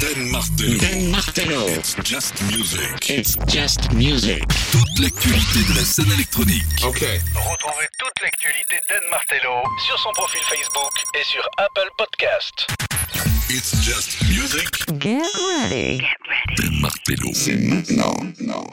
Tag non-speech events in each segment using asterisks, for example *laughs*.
Dan Martello. Dan Martello. It's just music. It's just music. Toute l'actualité de la scène électronique. Ok. Retrouvez toute l'actualité d'Anne Martello sur son profil Facebook et sur Apple Podcast. It's just music. Get ready. Dan Martello. C'est maintenant. Non.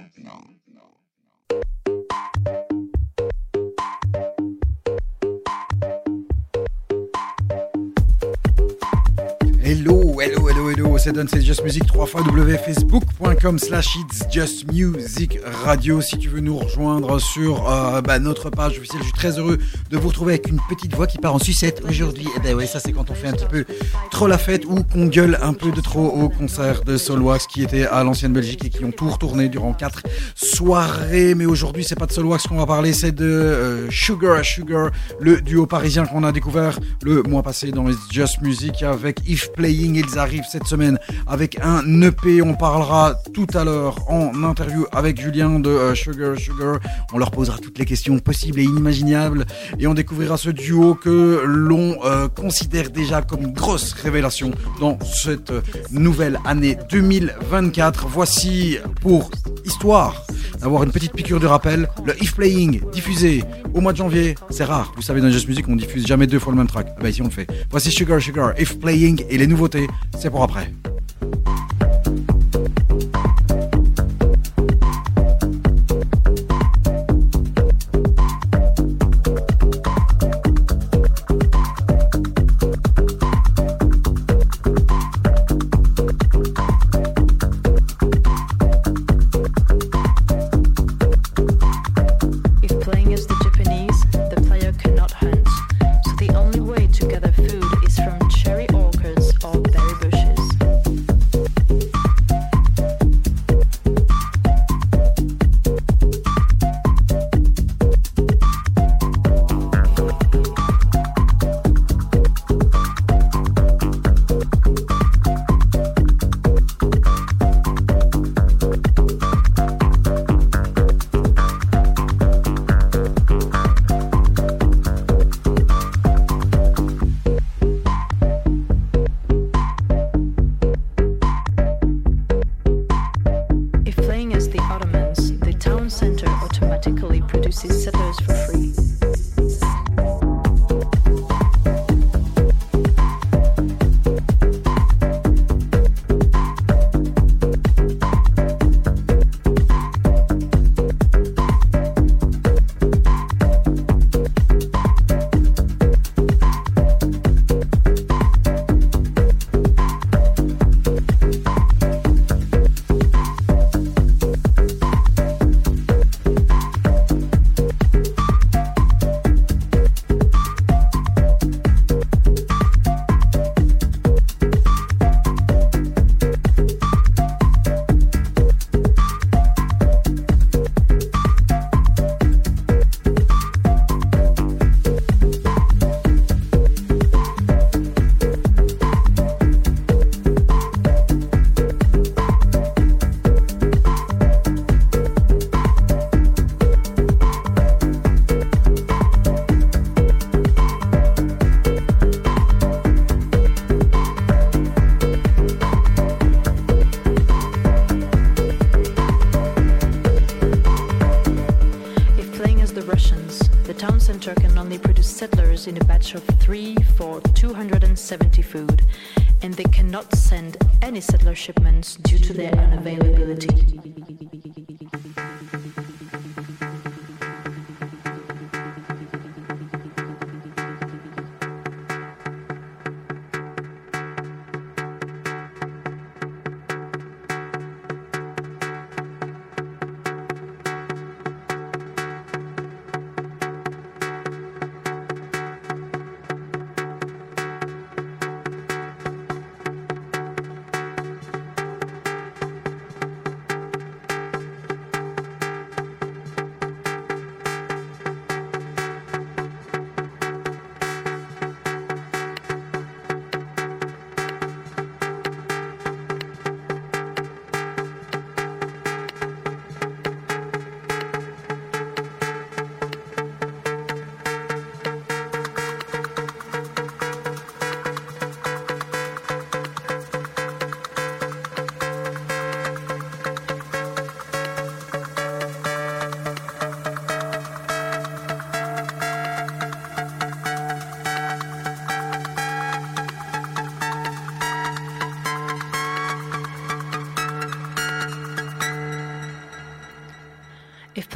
Hello, hello, hello, hello, c'est c'est Just Music 3 fois www.facebook.com slash It's Just Music Radio. Si tu veux nous rejoindre sur euh, bah, notre page officielle, je suis très heureux de vous retrouver avec une petite voix qui part en sucette aujourd'hui. Et ben ouais, ça c'est quand on fait un petit peu trop la fête ou qu'on gueule un peu de trop au concert de Solwax qui était à l'ancienne Belgique et qui ont tout retourné durant quatre soirées. Mais aujourd'hui, c'est pas de Solwax qu'on va parler, c'est de euh, Sugar Sugar, le duo parisien qu'on a découvert le mois passé dans It's Just Music avec If Playing. Ils arrivent cette semaine avec un EP. On parlera tout à l'heure en interview avec Julien de euh, Sugar Sugar. On leur posera toutes les questions possibles et inimaginables et on découvrira ce duo que l'on euh, considère déjà comme une grosse révélation dans cette nouvelle année 2024. Voici pour histoire d'avoir une petite piqûre de rappel, le If Playing diffusé au mois de janvier. C'est rare, vous savez dans Just Music on diffuse jamais deux fois le même track. Ah bah ici on le fait. Voici Sugar Sugar, If Playing et les nouveautés, c'est pour après. If batch of 3 for 270 food, and they cannot send any settler shipments due to their unavailability.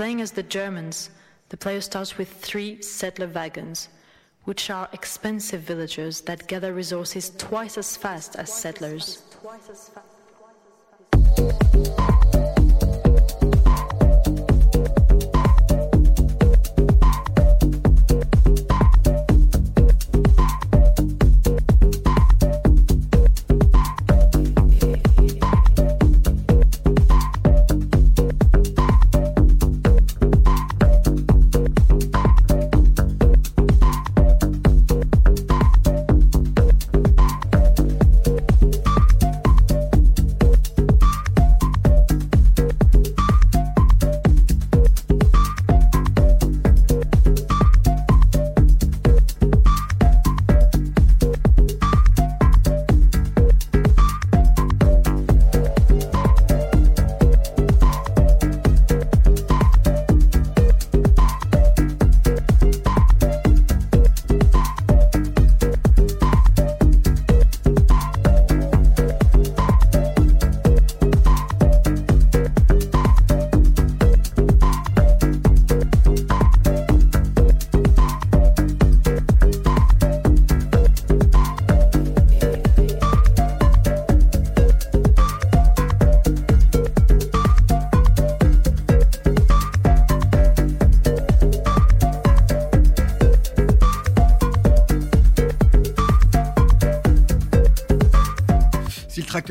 Playing as the Germans, the player starts with three settler wagons, which are expensive villagers that gather resources twice as fast as settlers.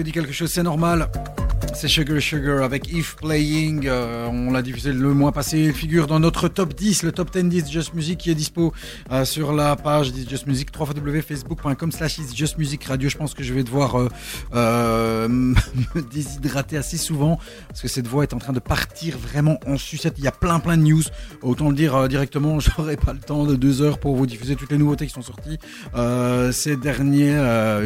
Dit quelque chose, c'est normal. C'est Sugar Sugar avec If Playing. euh, on l'a diffusé le mois passé. Il figure dans notre top 10, le top 10 d'It's Just Music qui est dispo euh, sur la page d'It's Just Music, www.facebook.com slash It's Just Music Radio. Je pense que je vais devoir euh, *laughs* me déshydrater assez souvent parce que cette voix est en train de partir vraiment en sucette. Il y a plein plein de news. Autant le dire directement, *laughs* j'aurai pas le temps de deux heures pour vous diffuser toutes les nouveautés qui sont sorties ces derniers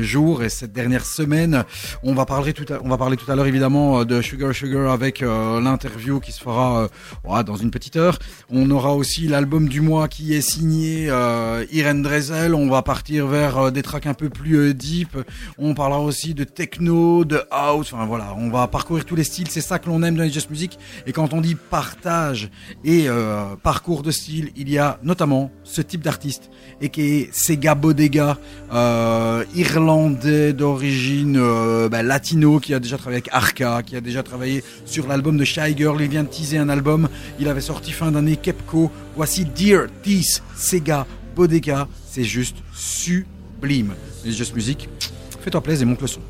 jours et cette dernière semaine. On va parler tout à, on va parler tout à l'heure évidemment de Sugar Sugar avec l'interview qui se fera euh, dans une petite heure. On aura aussi l'album du mois qui est signé euh, Irene Drezel. On va partir vers euh, des tracks un peu plus euh, deep. On parlera aussi de techno, de house. Enfin voilà, on va parcourir tous les styles. C'est ça que l'on aime dans les Just Music. Et quand on dit partage et euh, parcours de style, il y a notamment ce type d'artiste et qui est Sega Bodega, euh, irlandais d'origine euh, bah, latino, qui a déjà travaillé avec Arca, qui a déjà travaillé sur l'album de Shy Girl. Il vient de teaser un album. Il avait sorti fin d'année Kepco. Voici Dear Tease Sega Bodega. C'est juste sublime. Les Just Music, fais-toi plaisir et monte le son.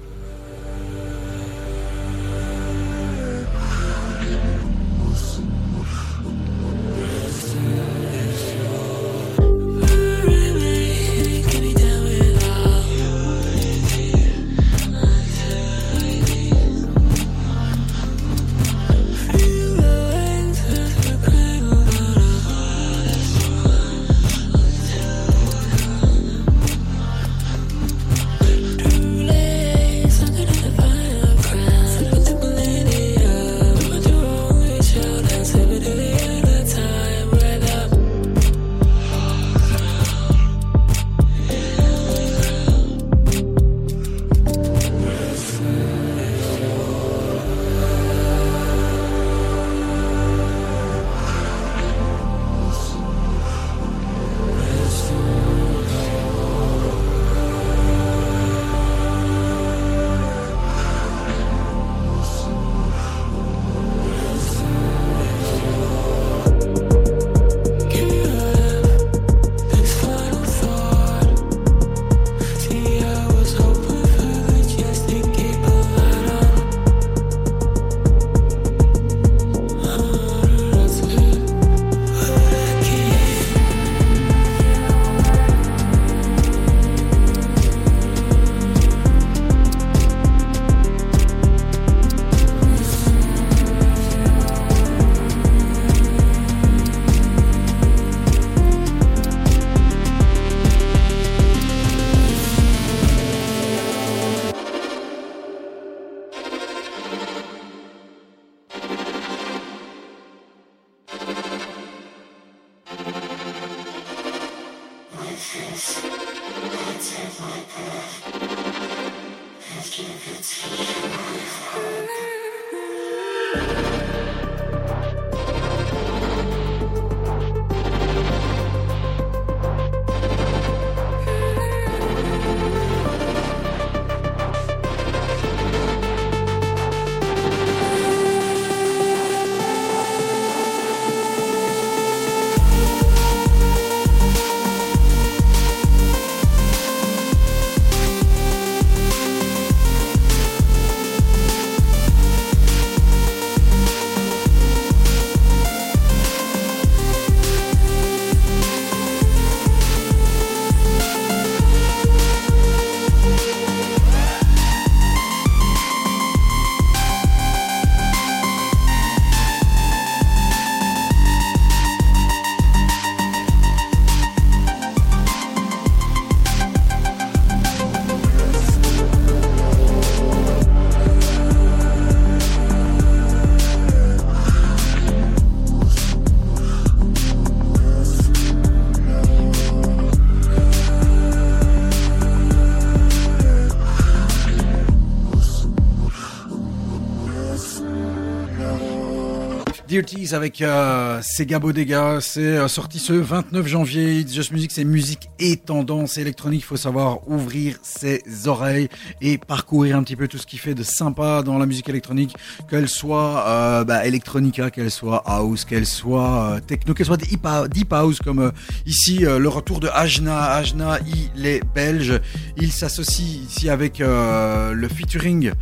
Dirties avec euh, Sega Bodega. C'est euh, sorti ce 29 janvier. It's Just Music, c'est musique et tendance électronique. Il faut savoir ouvrir ses oreilles et parcourir un petit peu tout ce qui fait de sympa dans la musique électronique, qu'elle soit euh, bah, electronica, qu'elle soit house, qu'elle soit euh, techno, qu'elle soit deep, house, comme ici le retour de Ajna. Ajna, il est belge. Il s'associe ici avec le featuring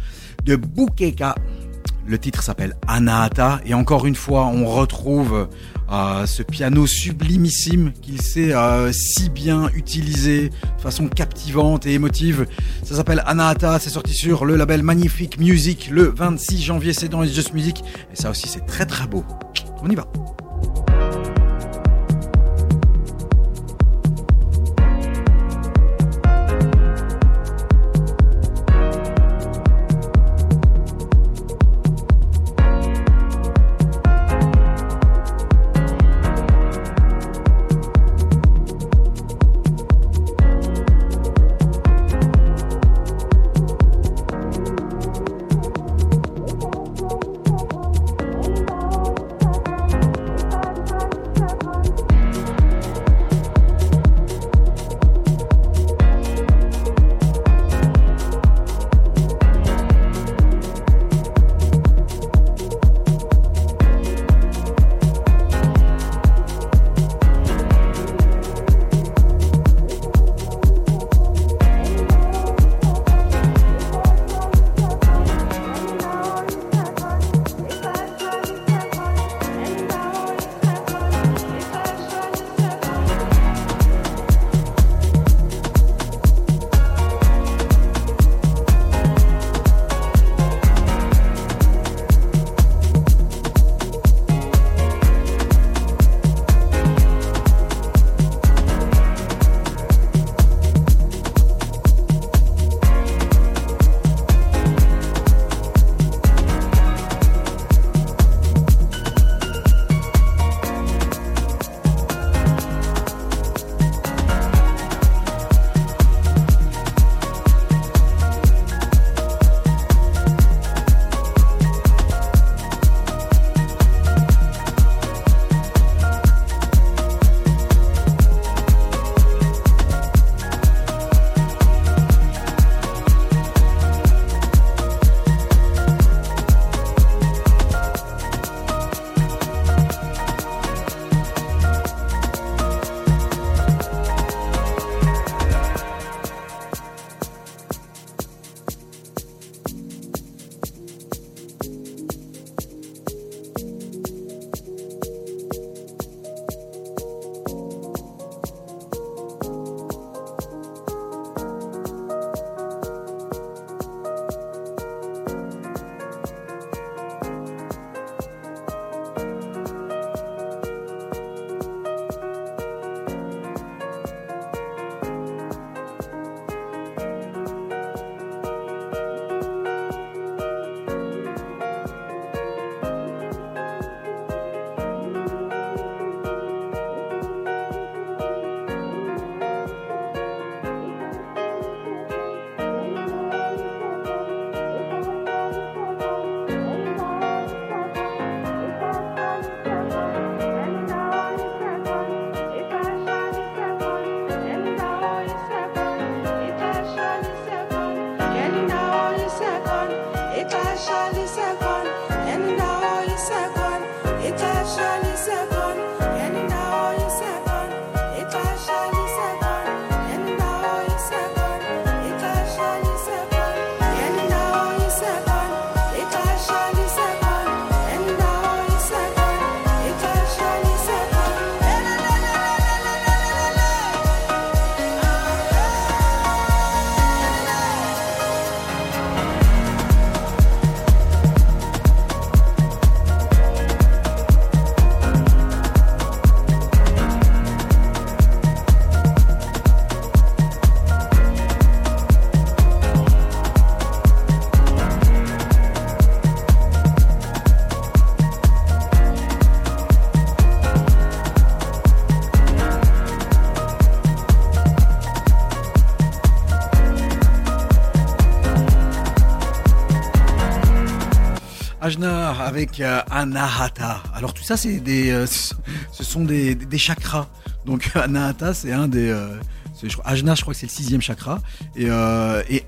de Bukeka. Le titre s'appelle Anahata et encore une fois on retrouve euh, ce piano sublimissime qu'il sait euh, si bien utiliser de façon captivante et émotive. Ça s'appelle Anahata, c'est sorti sur le label Magnifique Music le 26 janvier, c'est dans It's Just Music et ça aussi c'est très très beau. On y va. Avec euh, Anahata. Alors tout ça, c'est des, euh, ce sont des, chakras. Donc *laughs* Anahata, c'est un des, euh, Ajna, je crois que c'est le sixième chakra, et,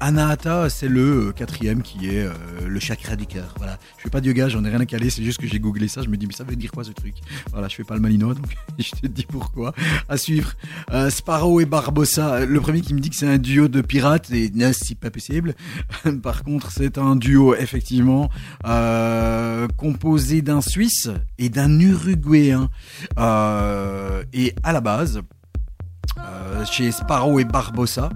Anahata, c'est le quatrième qui est le chakra du cœur. Voilà. Je fais pas de yoga, j'en ai rien à caler. C'est juste que j'ai googlé ça. Je me dis, mais ça veut dire quoi ce truc? Voilà, je fais pas le malinois, donc *laughs* je te dis pourquoi. À suivre. Sparrow et Barbossa. Le premier qui me dit que c'est un duo de pirates, et non, c'est pas possible. *laughs* Par contre, c'est un duo effectivement euh, composé d'un Suisse et d'un Uruguayen. Euh, et à la base, euh, chez Sparrow et Barbossa,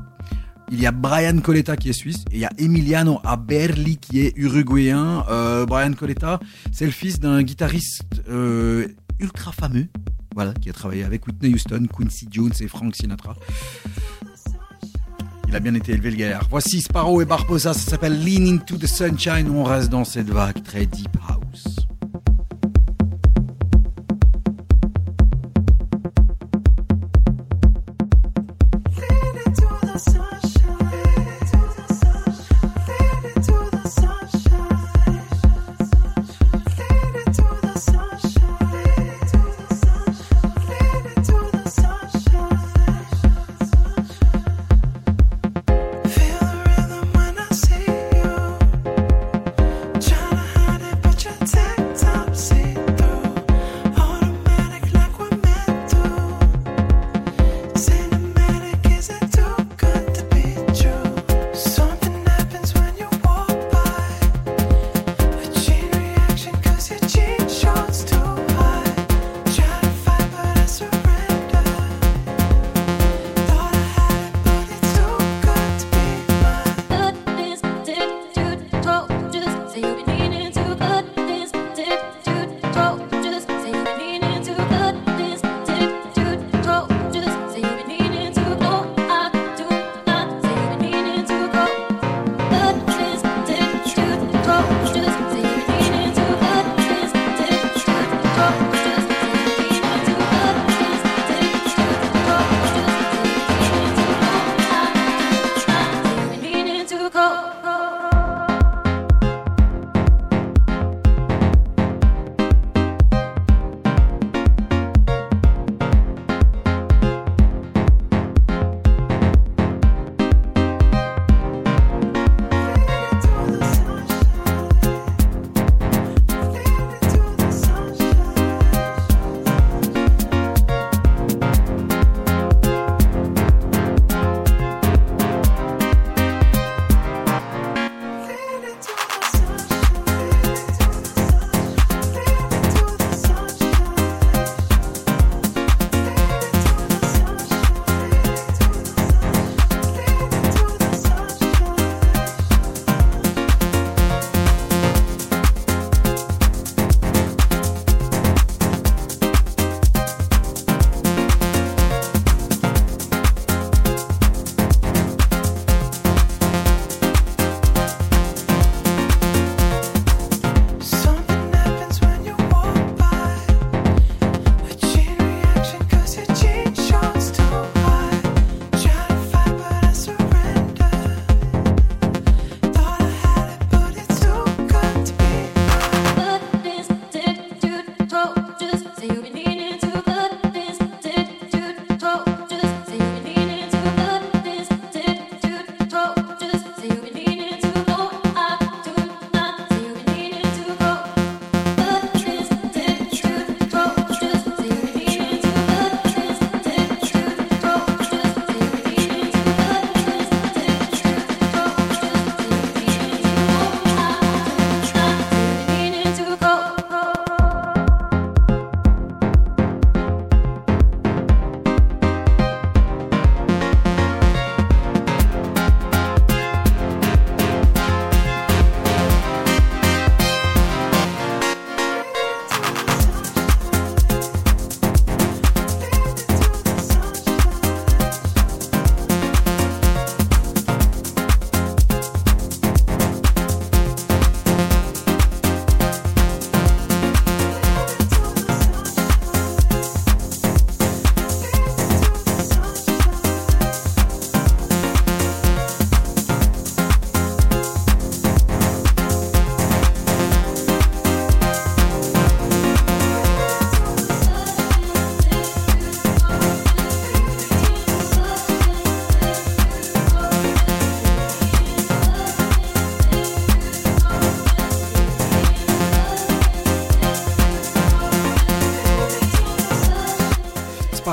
il y a Brian Coletta qui est suisse et il y a Emiliano Aberli qui est uruguayen. Brian Coletta, c'est le fils d'un guitariste ultra fameux, voilà, qui a travaillé avec Whitney Houston, Quincy Jones et Frank Sinatra. Il a bien été élevé le gars. Voici Sparrow et Barbosa, ça s'appelle Leaning to the Sunshine. On reste dans cette vague très deep house.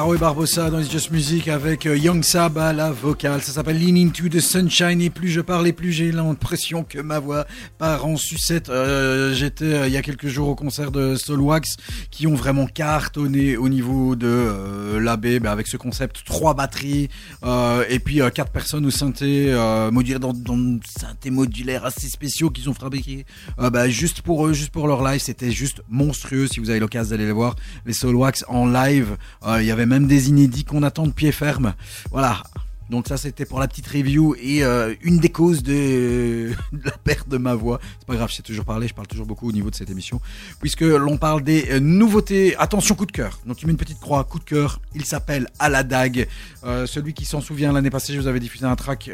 Roy Barbosa dans It's Just Music avec euh, Young Sab à la vocale. Ça s'appelle Lean Into the Sunshine et plus je parle et plus j'ai l'impression que ma voix part en sucette. Euh, J'étais euh, il y a quelques jours au concert de Soulwax qui ont vraiment cartonné au niveau de euh, l'AB bah, avec ce concept trois batteries et puis quatre personnes au synthé euh, dans, dans synthé modulaire assez spéciaux qu'ils ont fabriqués euh, bah, juste pour eux, juste pour leur live. C'était juste monstrueux si vous avez l'occasion d'aller les voir les Soulwax en live. Euh, Il y avait même des inédits qu'on attend de pied ferme. Voilà. Donc ça c'était pour la petite review et euh, une des causes *laughs* de, la perte de ma voix. C'est pas grave, je sais toujours parler, je parle toujours beaucoup au niveau de cette émission. Puisque l'on parle des euh, nouveautés. Attention, coup de cœur. Donc tu mets une petite croix, coup de cœur. Il s'appelle À la dague. Euh, celui qui s'en souvient l'année passée, je vous avais diffusé un track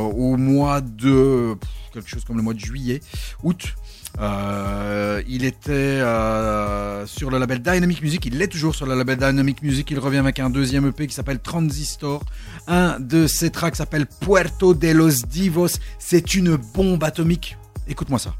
au mois de quelque chose comme le mois de juillet, août. Euh, il était euh, sur le label Dynamic Music, il l'est toujours sur le label Dynamic Music, il revient avec un deuxième EP qui s'appelle Transistor. Un de ses tracks s'appelle Puerto de los Divos, c'est une bombe atomique. Écoute-moi ça.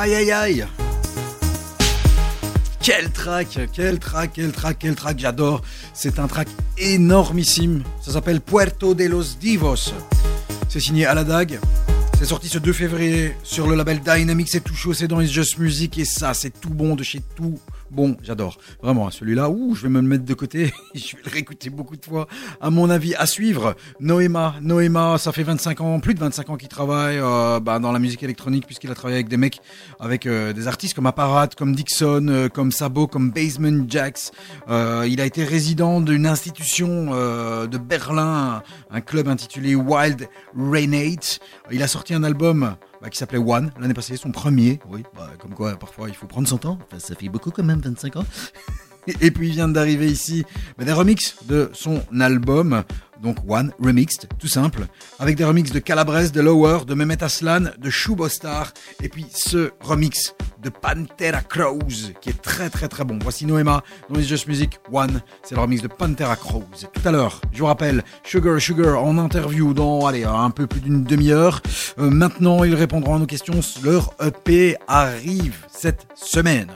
Aïe aïe aïe Quel track, quel track, quel track, quel track, j'adore. C'est un track énormissime. Ça s'appelle Puerto de los Divos. C'est signé Aladag. C'est sorti ce 2 février sur le label Dynamic. C'est tout chaud, c'est dans It's Just Music. Et ça, c'est tout bon de chez tout Bon, j'adore. Vraiment, celui-là, ouh, je vais me le mettre de côté. *laughs* je vais le réécouter beaucoup de fois. À mon avis, à suivre, Noéma. Noéma, ça fait 25 ans, plus de 25 ans qu'il travaille euh, bah, dans la musique électronique, puisqu'il a travaillé avec des mecs, avec euh, des artistes comme Apparat, comme Dixon, euh, comme Sabo, comme Basement Jax. il a été résident d'une institution de Berlin, un club intitulé Wild Renate. Il a sorti un album bah, qui s'appelait One l'année passée, son premier. Oui, bah, comme quoi parfois il faut prendre son temps. Enfin, ça fait beaucoup quand même, 25 ans. *laughs* Et puis il vient d'arriver ici bah, des remixes de son album, donc One Remixed, tout simple, avec des remixes de Calabrese, de Lower, de Mehmet Aslan, de Shubostar, et puis ce remix de Pantera Crows, qui est très très très bon. Voici Noema dans les Just Music One, c'est le remix de Pantera Crows. Tout à l'heure, je vous rappelle, Sugar Sugar en interview dans allez, un peu plus d'une demi-heure. Euh, maintenant, ils répondront à nos questions. Leur EP arrive cette semaine.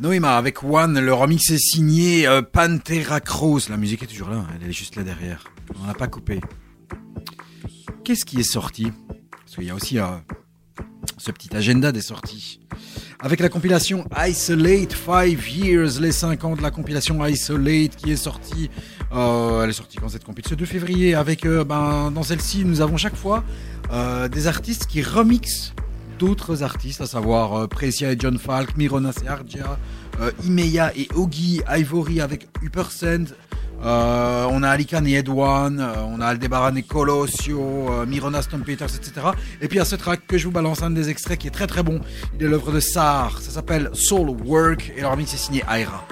Noéma avec One, le remix est signé euh, Pantera Cross. La musique est toujours là, hein, elle est juste là derrière. On l'a pas coupé. Qu'est-ce qui est sorti? Parce qu'il y a aussi euh, ce petit agenda des sorties. Avec la compilation Isolate 5 Years, les 5 ans de la compilation Isolate qui est sortie. euh, elle est sortie quand cette compilation Ce 2 février. Avec, ben, dans celle-ci, nous avons chaque fois des artistes qui remixent d'autres artistes, à savoir Precia et John Falk, Mironas et Argia, euh, Imeya et Ogi, Ivory avec Uppersend, euh, on a Alican et Edwan, euh, on a Aldebaran et Colossio, euh, Mironas, Tom Peters, etc. Et puis il y a ce track que je vous balance, un des extraits qui est très très bon. Il est l'œuvre de Sar, ça s'appelle Soul Work et leur mix est signé Aira.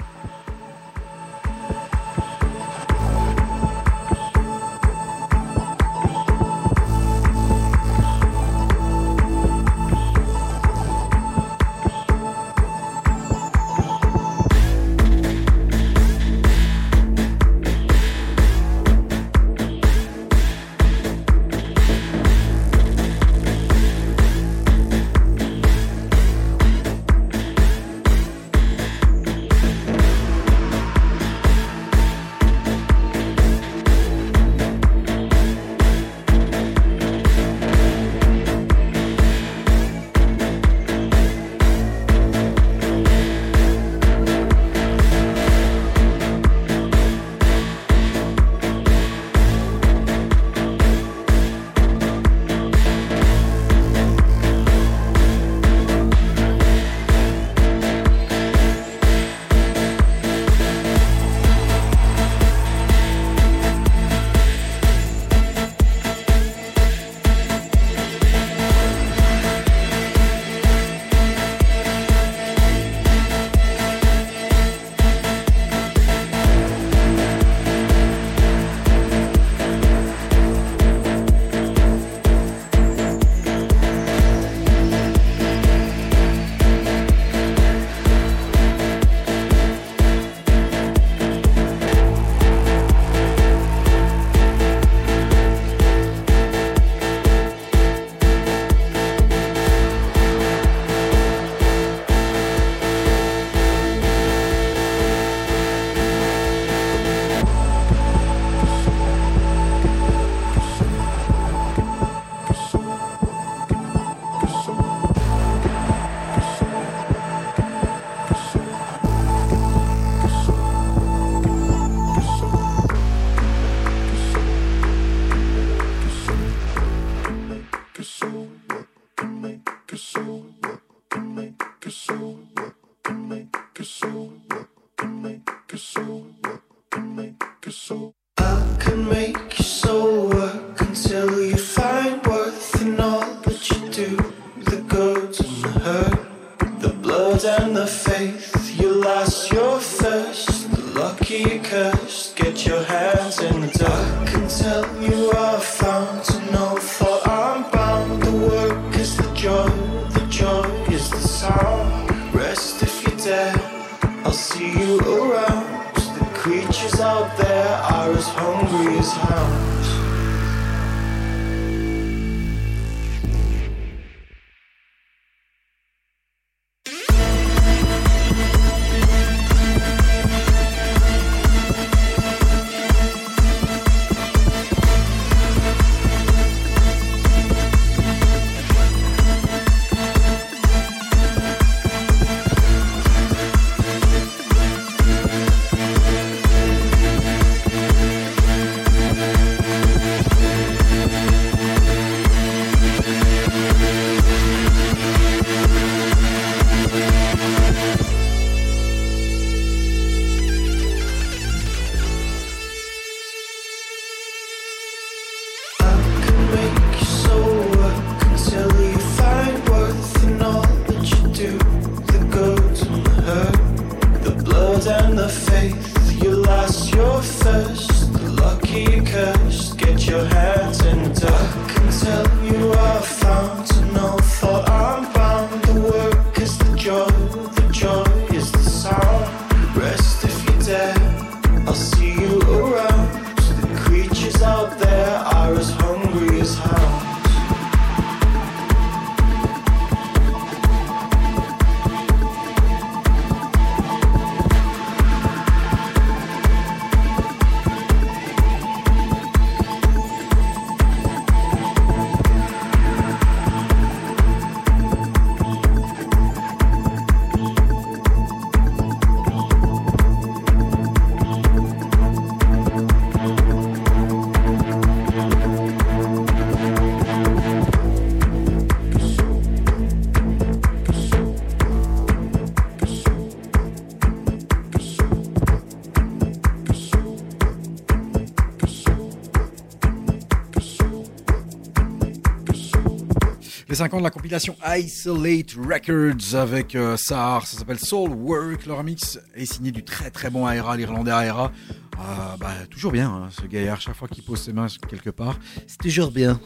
5 ans de la compilation Isolate Records avec euh, ça s'appelle Soul Work, leur mix est signé du très très bon Aera, l'Irlandais Aera. Euh, bah, toujours bien, hein, ce gaillard, chaque fois qu'il pose ses mains quelque part, c'est toujours bien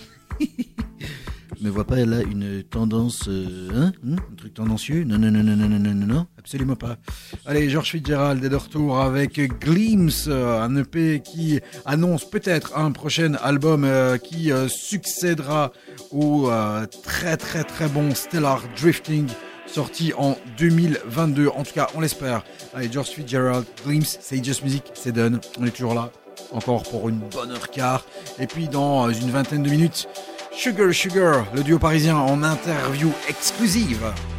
ne vois pas là une tendance, euh, hein, hein, un truc tendancieux? Non, non, non, non, non, non, non, non, absolument pas. Allez, George Fitzgerald est de retour avec Gleams, euh, un EP qui annonce peut-être un prochain album euh, qui succédera au très très très bon Stellar Drifting sorti en 2022. En tout cas, on l'espère. Allez, George Fitzgerald, Gleams, c'est Just Music, c'est done. On est toujours là, encore pour une bonne heure quart. Et puis, dans une vingtaine de minutes, Sugar Sugar, le duo parisien en interview exclusive.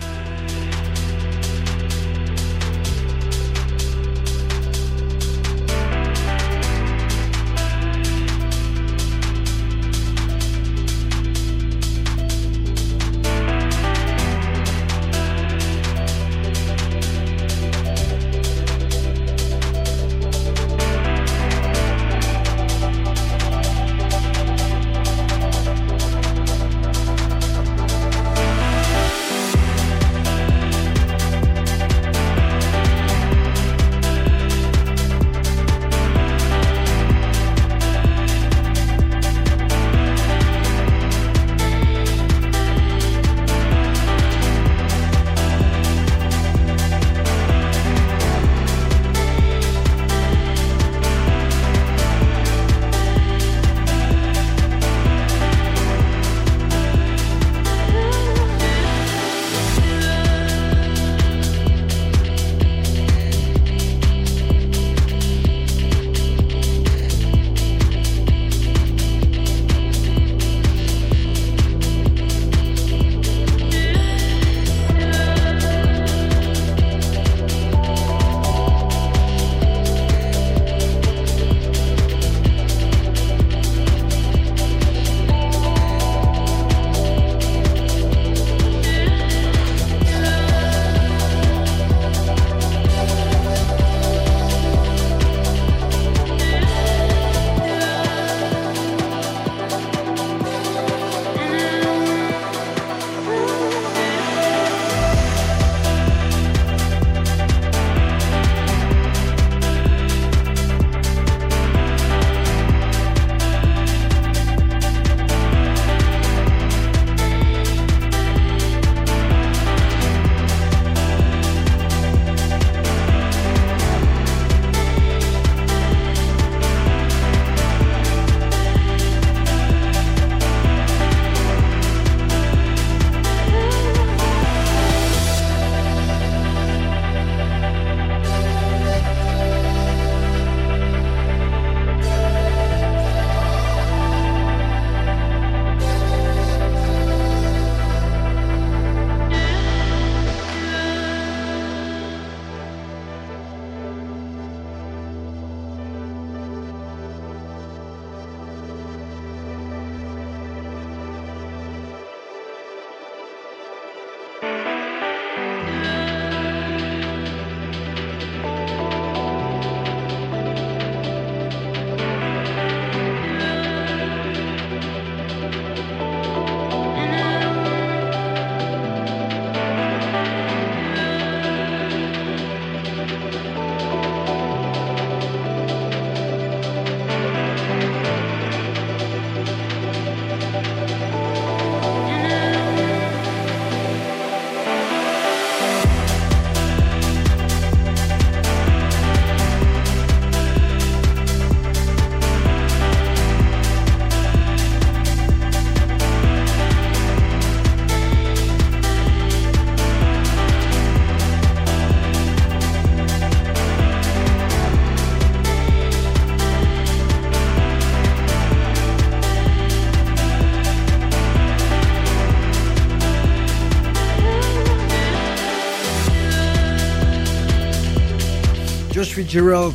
Fitzgerald.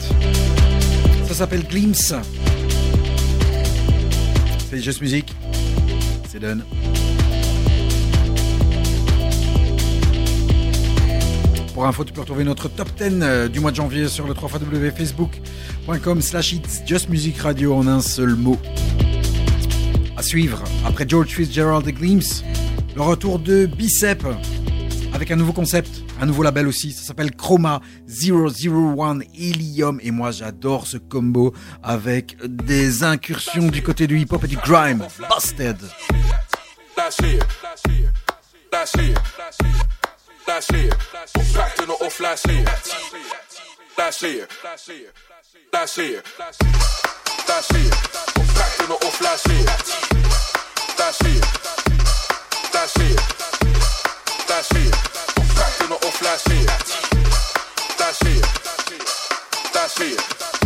Ça s'appelle Glimpse. C'est Just Music. C'est done. Pour info, tu peux retrouver notre top 10 euh, du mois de janvier sur le 3 facebook.com slash it's Just Music Radio en un seul mot. À suivre, après George Fitzgerald et Glimpse, Le retour de Bicep avec un nouveau concept, un nouveau label aussi. Ça s'appelle Chroma 001 Helium. Et moi, j'adore ce combo avec des incursions du côté du hip-hop et du grime. Busted. That's it. That's it. That's it.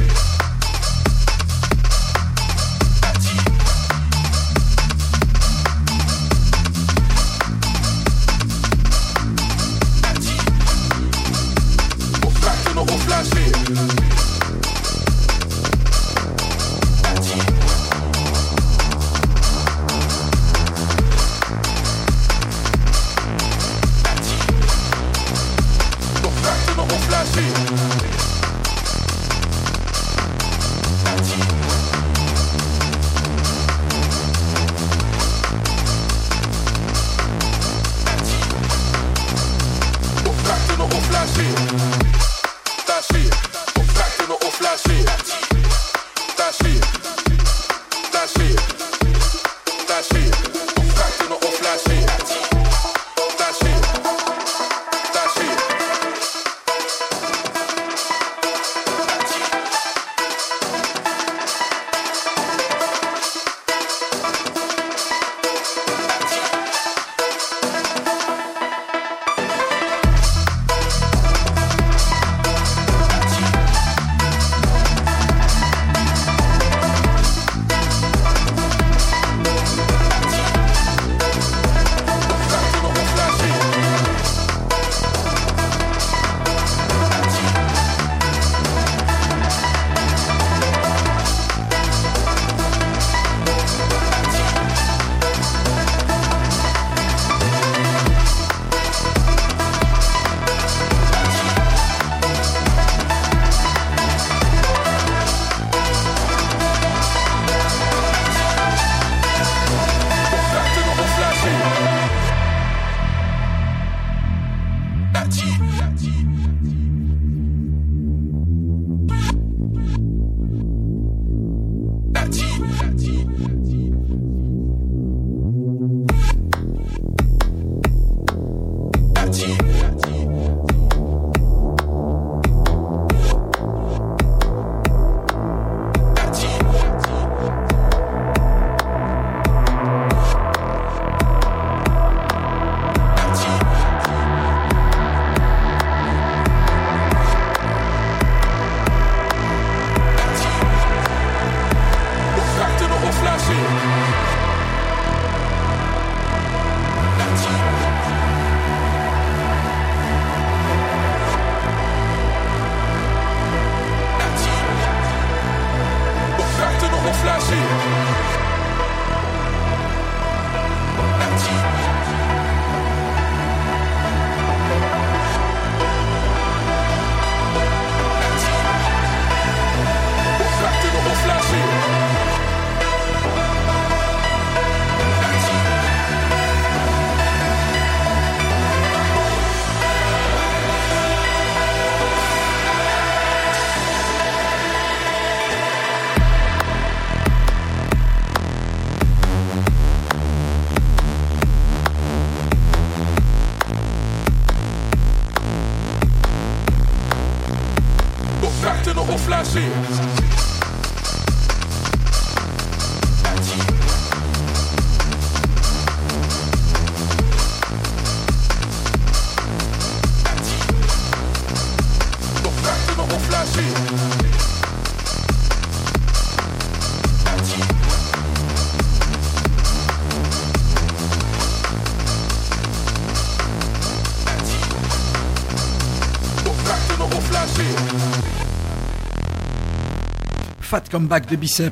Fat comeback de Bicep.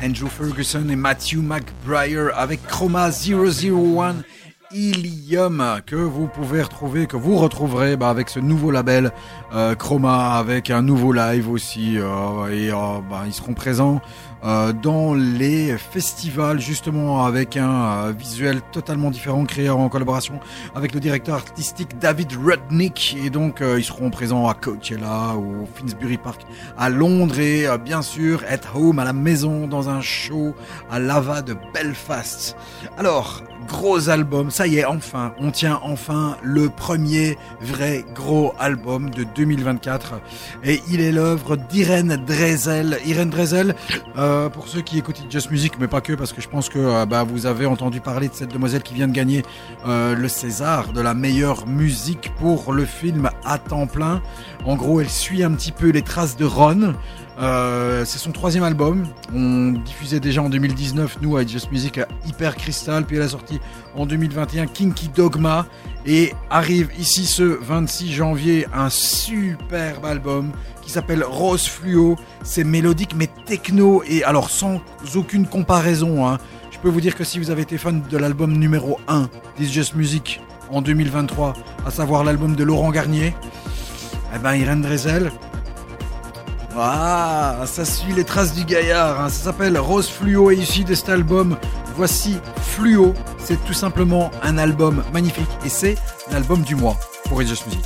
Andrew Ferguson et Matthew McBriar avec Chroma 001 Ilium que vous pouvez retrouver, que vous retrouverez bah, avec ce nouveau label euh, Chroma, avec un nouveau live aussi. euh, et euh, bah, ils seront présents dans les festivals justement avec un euh, visuel totalement différent créé en collaboration avec le directeur artistique David Rudnick. Et donc euh, ils seront présents à Coachella ou Finsbury Park à Londres et euh, bien sûr at home à la maison dans un show à Lava de Belfast. Alors, gros album, ça y est, enfin, on tient enfin le premier vrai gros album de 2024. Et il est l'œuvre d'Irène Drezel. Irène Drezel, euh, pour ceux qui écoutent Just Music, mais pas que, parce que je pense que euh, bah, vous avez entendu parler de cette demoiselle qui vient de gagner euh, le César de la meilleure musique pour le film à temps plein. En gros, elle suit un petit peu les traces de Ron. Euh, c'est son troisième album. On diffusait déjà en 2019, nous, à Just Music, à Hyper Crystal. Puis elle a sorti en 2021 Kinky Dogma. Et arrive ici ce 26 janvier un superbe album qui s'appelle Rose Fluo. C'est mélodique mais techno. Et alors sans aucune comparaison. hein. Je peux vous dire que si vous avez été fan de l'album numéro 1 d'Is Just Music en 2023, à savoir l'album de Laurent Garnier, eh ben Irène Drezel, ah, ça suit les traces du gaillard. hein. Ça s'appelle Rose Fluo et ici de cet album, voici Fluo. C'est tout simplement un album magnifique et c'est l'album du mois pour It's Music.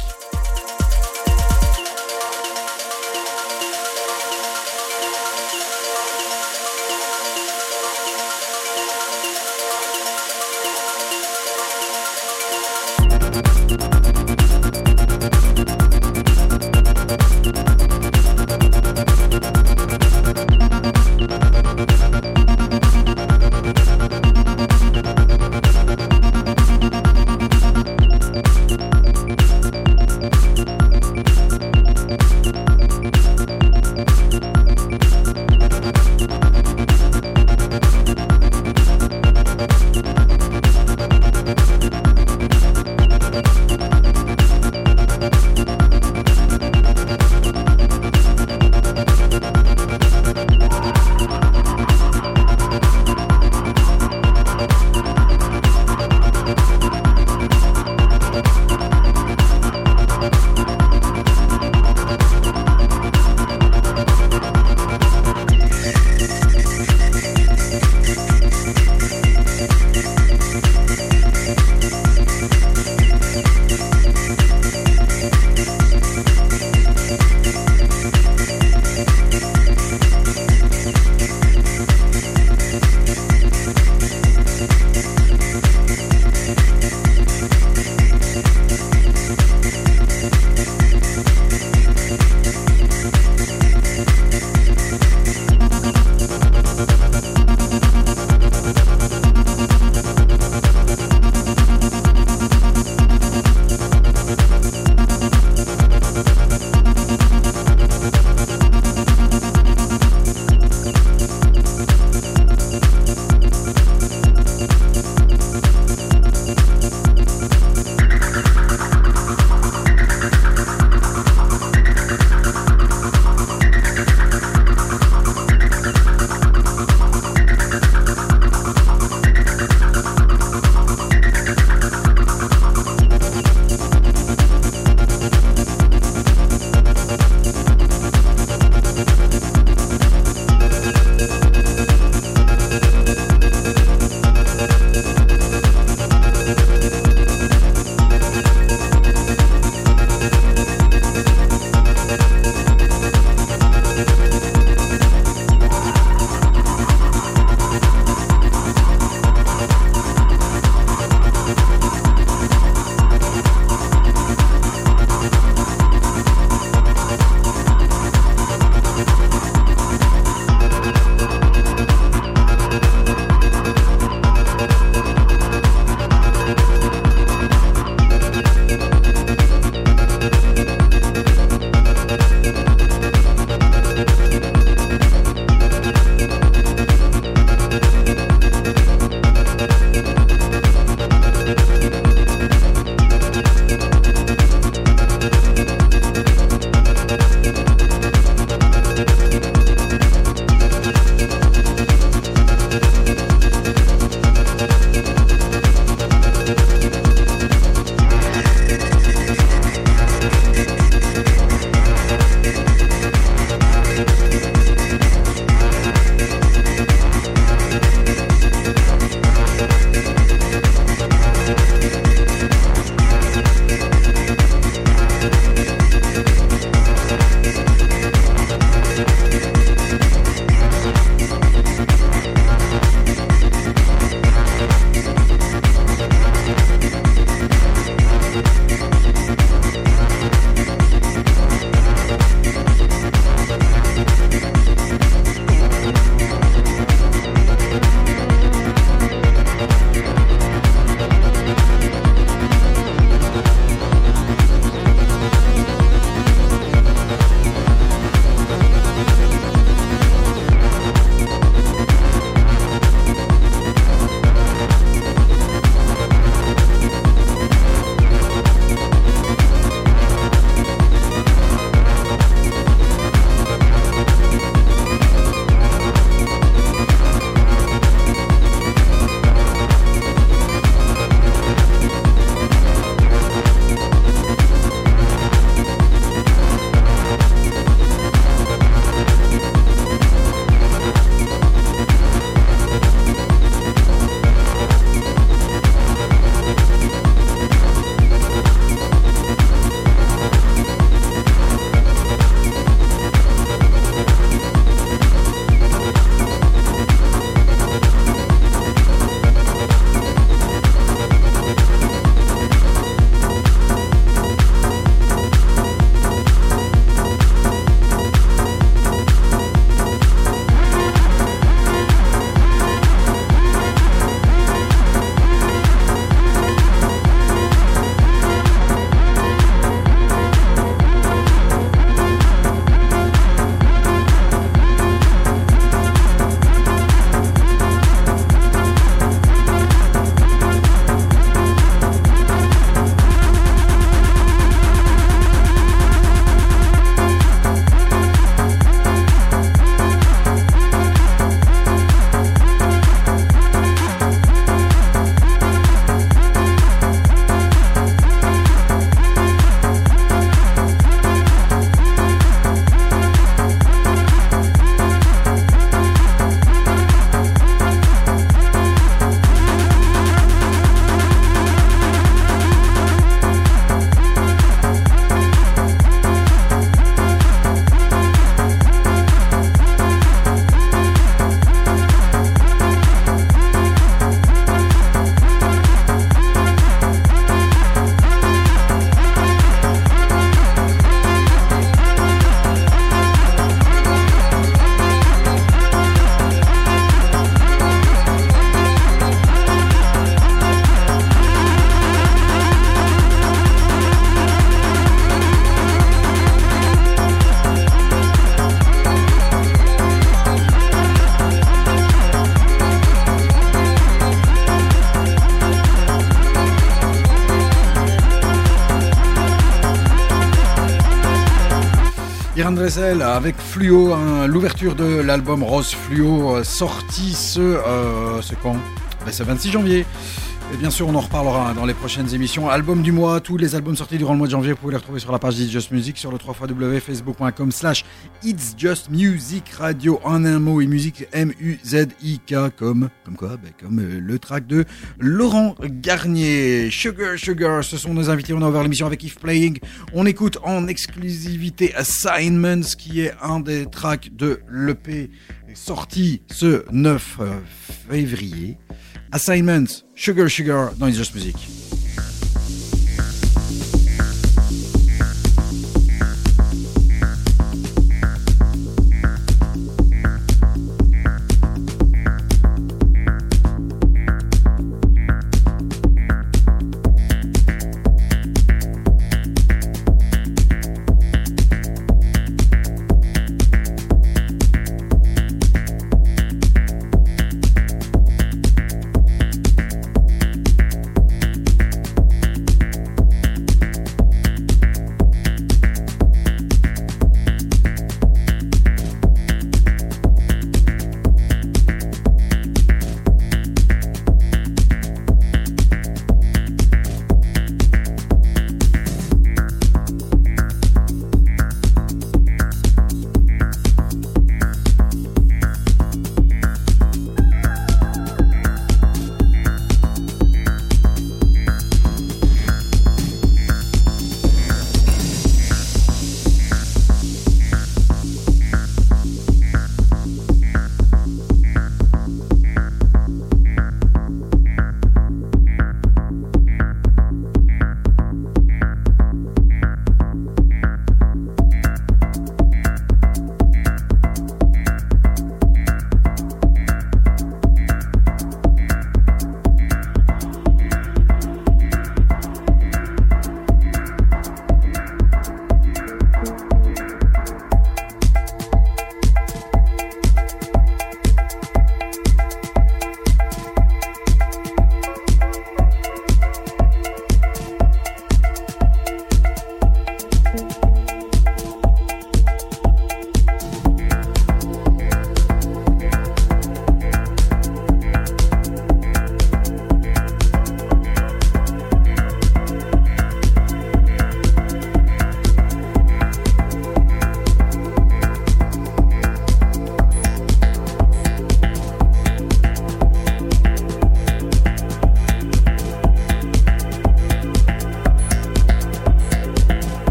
Avec Fluo, hein, l'ouverture de l'album Rose Fluo, euh, sorti ce, euh, ce quand? Ben, C'est 26 janvier. Et bien sûr, on en reparlera dans les prochaines émissions. Album du mois, tous les albums sortis durant le mois de janvier, vous pouvez les retrouver sur la page d'It's Just Music, sur le 3 facebook.com slash It's Just Music Radio en un mot et musique M-U-Z-I-K comme, comme quoi ben, Comme euh, le track de Laurent Garnier. Sugar Sugar, ce sont nos invités. On a ouvert l'émission avec If Playing. On écoute en exclusivité Assignments qui est un des tracks de l'EP sorti ce 9 euh, février. Assignments, Sugar Sugar dans Just Music.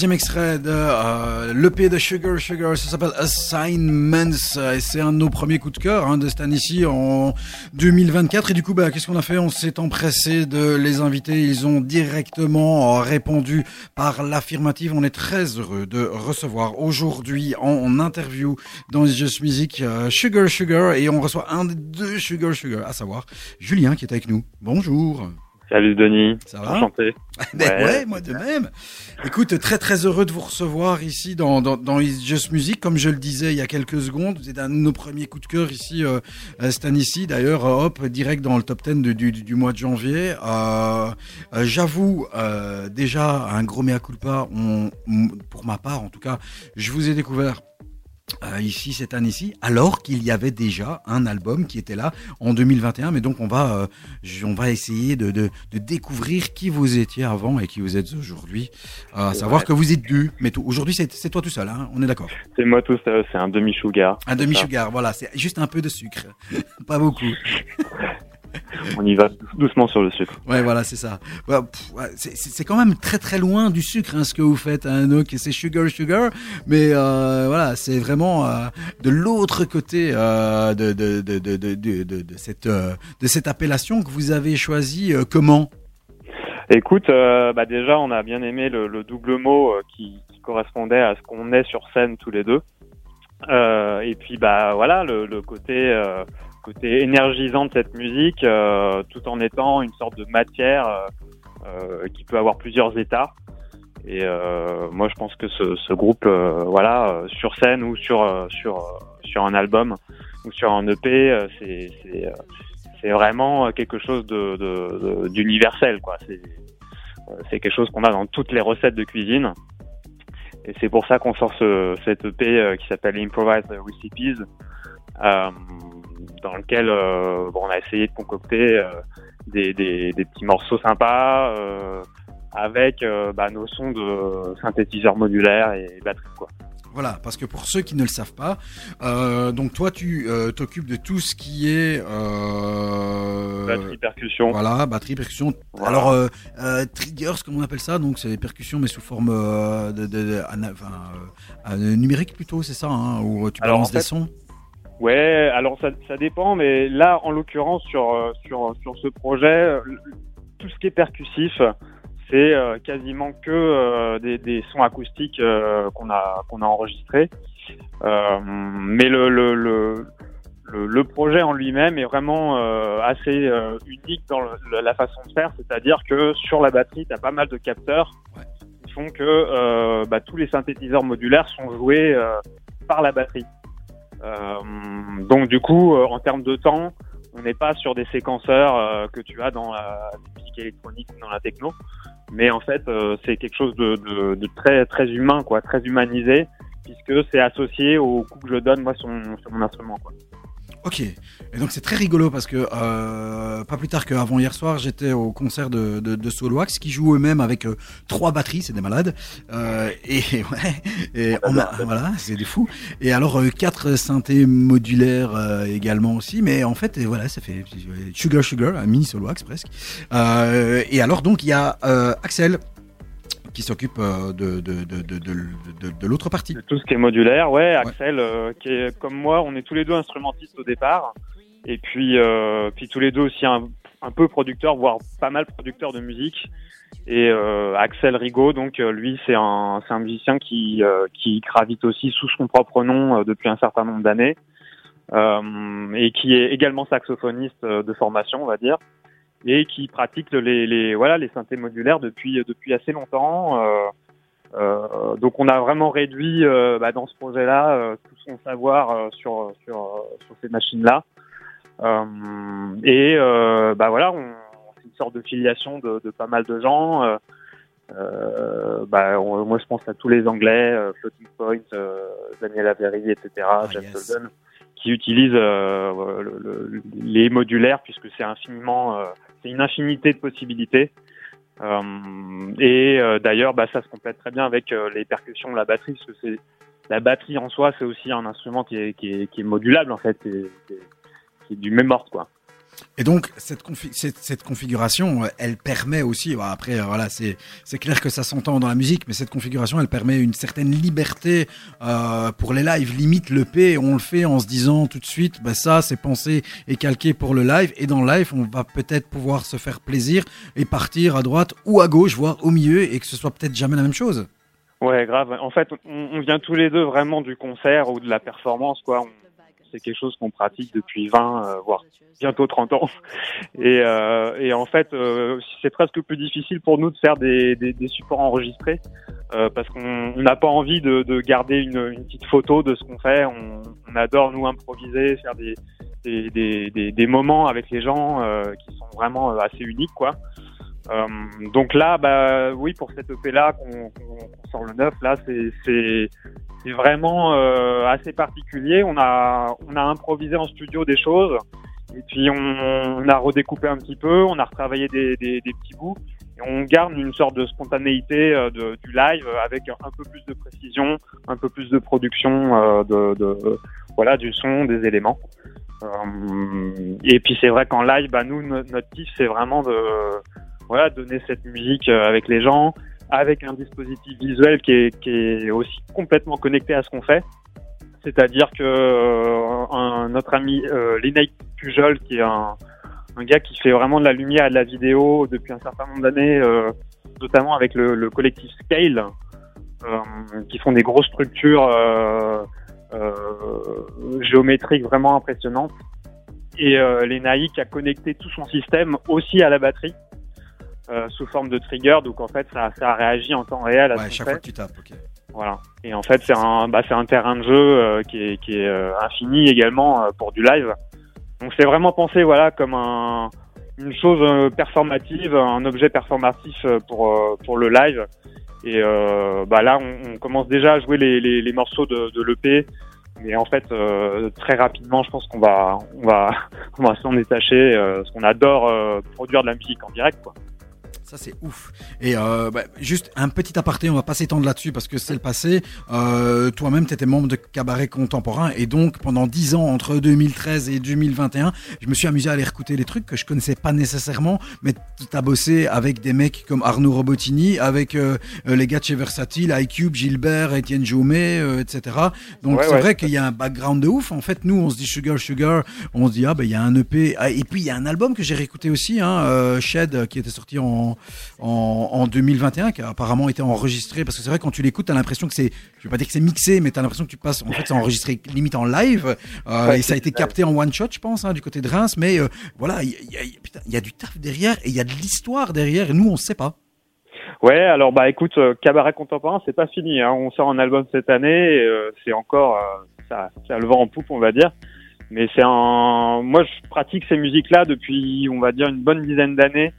Deuxième extrait de euh, l'EP de Sugar Sugar, ça s'appelle Assignments et c'est un de nos premiers coups de cœur hein, de Stan ici en 2024 et du coup bah, qu'est-ce qu'on a fait? On s'est empressé de les inviter, ils ont directement euh, répondu par l'affirmative. On est très heureux de recevoir aujourd'hui en, interview dans Just Music euh, Sugar Sugar et on reçoit un des deux Sugar Sugar, à savoir Julien qui est avec nous. Bonjour. Salut Denis. Ça va Enchanté. *laughs* Ben Ouais. ouais, moi de même. Écoute, très très heureux de vous recevoir ici dans, dans, dans It's Just Music. Comme je le disais il y a quelques secondes, vous êtes un de nos premiers coups de cœur ici, euh, Stan ici. D'ailleurs, euh, hop, direct dans le top 10 de- du, du, du mois de janvier. Euh, euh, J'avoue, euh, déjà, un gros mea culpa, on, pour ma part en tout cas, je vous ai découvert euh, ici cette année-ci, alors qu'il y avait déjà un album qui était là en 2021. Mais donc on va, euh, on va essayer de, de, de découvrir qui vous étiez avant et qui vous êtes aujourd'hui. Euh, à savoir que vous êtes deux, mais tout- aujourd'hui c'est c'est toi tout seul, hein, on est d'accord. C'est moi tout seul, c'est un demi-sugar. Un demi sugar, voilà, c'est juste un peu de sucre, *laughs* pas beaucoup. *laughs* *laughs* On y va doucement sur le sucre. Ouais, voilà, c'est ça. C'est- quand même très très loin du sucre hein, ce que vous faites, hein, c'est sugar sugar, mais euh, voilà, c'est vraiment euh, de l'autre côté euh, de, cette de cette appellation que vous avez choisi. euh, comment? Écoute, bah déjà on a bien aimé le, le double mot qui, qui correspondait à ce qu'on est sur scène tous les deux. Euh, et puis bah voilà le, le côté euh, côté énergisant de cette musique, euh, tout en étant une sorte de matière euh, euh, qui peut avoir plusieurs états. Et euh, moi je pense que ce, ce groupe, euh, voilà, sur scène ou sur sur sur un album ou sur un EP, c'est c'est vraiment quelque chose de de- de- d'universel quoi. C'est c'est quelque chose qu'on a dans toutes les recettes de cuisine. Et c'est pour ça qu'on sort ce, cet EP qui s'appelle Improvised Recipes, dans lequel euh, bon, on a essayé de concocter euh, des, des, des petits morceaux sympas euh, avec euh, bah, nos sons de synthétiseurs modulaires et batterie. Quoi. Voilà, parce que pour ceux qui ne le savent pas, euh, donc toi tu euh, t'occupes de tout ce qui est euh, Batterie, percussion. Voilà, batterie, percussion. Voilà. Alors, euh, euh, triggers, comme on appelle ça, donc c'est des percussions, mais sous forme euh, de, de- euh, euh, numérique plutôt, c'est ça, hein, où tu balances en des sons? Ouais, alors ça, ça dépend, mais là, en l'occurrence, sur, euh, sur, sur ce projet, euh, tout ce qui est percussif, c'est euh, quasiment que des, des sons acoustiques qu'on a, qu'on a enregistrés. Mais le, le, le, le, le projet en lui-même est vraiment assez unique dans la façon de faire, c'est-à-dire que sur la batterie, tu as pas mal de capteurs qui font que euh, bah, tous les synthétiseurs modulaires sont joués euh, par la batterie. Euh, donc du coup, euh, en termes de temps, on n'est pas sur des séquenceurs euh, que tu as dans la musique électronique ou dans la techno, mais en fait, c'est quelque chose de, de, de très très humain, quoi, très humanisé, puisque c'est associé au coup que je donne moi sur mon, sur mon instrument. Quoi. Ok. Et donc c'est très rigolo parce que euh, pas plus tard qu'avant hier soir, j'étais au concert de, de, de Soloax qui jouent eux-mêmes avec euh, trois batteries, c'est des malades. Euh, et *laughs* ouais, et on a, voilà, c'est des fous. Et alors euh, quatre synthés modulaires euh, également aussi, mais en fait, et voilà, ça fait Sugar Sugar, un mini Soloax presque. Euh, et alors donc il y a euh, Axel qui s'occupe euh, de, de, de, de, l'autre partie. De tout ce qui est modulaire, ouais, Axel, euh, qui est comme moi, on est tous les deux instrumentistes au départ, et puis euh, puis tous les deux aussi un, un peu producteurs, voire pas mal producteurs de musique. Et euh, Axel Rigaud, donc lui, c'est un un musicien qui qui gravite aussi sous son propre nom depuis un certain nombre d'années, et qui est également saxophoniste de formation, on va dire, et qui pratique les les voilà les synthés modulaires depuis depuis assez longtemps. Euh, euh, donc on a vraiment réduit euh, bah, dans ce projet-là euh, tout son savoir euh, sur sur euh, sur ces machines-là. Euh, et euh, bah voilà, on, c'est une sorte de filiation de, de pas mal de gens. Bah, on- moi je pense à tous les Anglais, euh, Floating Point, euh, Daniel Avery, etc., Jeff yes. Qui utilisent euh, le- le- les modulaires puisque c'est infiniment, euh, c'est une infinité de possibilités. Euh, et euh, d'ailleurs, bah, ça se complète très bien avec euh, les percussions, la batterie, parce que c'est la batterie en soi, c'est aussi un instrument qui est, modulable en fait, qui est, qui est- qui est du même ordre quoi. Et donc cette, cette, configuration, euh, elle permet aussi, bah, après euh, voilà, c'est clair que ça s'entend dans la musique, mais cette configuration, elle permet une certaine liberté euh, pour les lives. Limite l'EP, on le fait en se disant tout de suite, bah, ça c'est pensé et calqué pour le live, et dans le live, on va peut-être pouvoir se faire plaisir et partir à droite ou à gauche, voire au milieu, et que ce soit peut-être jamais la même chose. Ouais, grave. En fait, on, vient tous les deux vraiment du concert ou de la performance, quoi. C'est quelque chose qu'on pratique depuis 20, euh, voire bientôt 30 ans. *laughs* Et, euh, et en fait, euh, c'est presque plus difficile pour nous de faire des, des, des supports enregistrés euh, parce qu'on on n'a pas envie de, de garder une, une petite photo de ce qu'on fait. On, on adore nous improviser, faire des, des, des, des, moments avec les gens euh, qui sont vraiment assez uniques, quoi. Euh, donc là, bah oui, pour cette EP là qu'on qu'on sort le 9, là, c'est c'est vraiment euh, assez particulier. On a on a improvisé en studio des choses et puis on, on a redécoupé un petit peu, on a retravaillé des, des, des petits bouts et on garde une sorte de spontanéité euh, de, du live avec un peu plus de précision, un peu plus de production euh, de, de voilà du son, des éléments. Euh, et puis c'est vrai qu'en live, bah nous no- notre kiff c'est vraiment de voilà donner cette musique euh, avec les gens, avec un dispositif visuel qui est, qui est aussi complètement connecté à ce qu'on fait. C'est-à-dire que euh, notre ami euh, Pujol, qui est un, gars qui fait vraiment de la lumière et de la vidéo depuis un certain nombre d'années, euh, notamment avec le, le collectif Scale, qui font des grosses structures géométriques vraiment impressionnantes. Et euh, a connecté tout son système aussi à la batterie. Euh, sous forme de trigger, donc en fait ça, ça réagit en temps réel à Ouais, chaque fait. fois que tu tapes, ok. Voilà. Et en fait, c'est un, bah, c'est un terrain de jeu euh, qui est, qui est euh, infini également euh, pour du live. Donc c'est vraiment pensé, voilà, comme un, une chose euh, performative, un objet performatif pour euh, pour le live. Et euh, bah là, on, on commence déjà à jouer les, les, les morceaux de, de l'EP. Mais en fait, euh, très rapidement, je pense qu'on va on va *laughs* on va s'en détacher, euh, parce qu'on adore euh, produire de la musique en direct, quoi. Ça c'est ouf. Et euh, bah, juste un petit aparté, on va pas s'étendre là-dessus parce que c'est le passé. Euh, Toi-même, tu étais membre de Cabaret Contemporain et donc pendant 10 ans, entre 2013 et 2021, je me suis amusé à aller écouter les trucs que je connaissais pas nécessairement, mais tu as bossé avec des mecs comme Arnaud Robotini, avec euh, les gars de chez Versatile, iCube, Gilbert, Étienne Jaumet, etc. Donc Ouais, c'est ouais, vrai qu'il y a un background de ouf. En fait, nous, on se dit Sugar Sugar, on se dit ah ben il y a un EP Ah, et puis il y a un album que j'ai réécouté aussi, hein, Shed, qui était sorti en, en en 2021, qui a apparemment été enregistré parce que c'est vrai quand tu l'écoutes, t'as l'impression que c'est, je vais pas dire que c'est mixé, mais t'as l'impression que tu passes, en fait, c'est enregistré limite en live euh, Ouais, et ça a été capté en one shot, je pense, hein, du côté de Reims. Mais euh, voilà, il y, a- y y du taf derrière et il y a de l'histoire derrière et nous on sait pas. Ouais, alors bah écoute, euh, Cabaret Contemporain, c'est pas fini. Hein. On sort un album cette année, euh, c'est encore euh, ça, ça a le vent en poupe, on va dire. Mais c'est un, moi je pratique ces musiques-là depuis, on va dire, une bonne dizaine d'années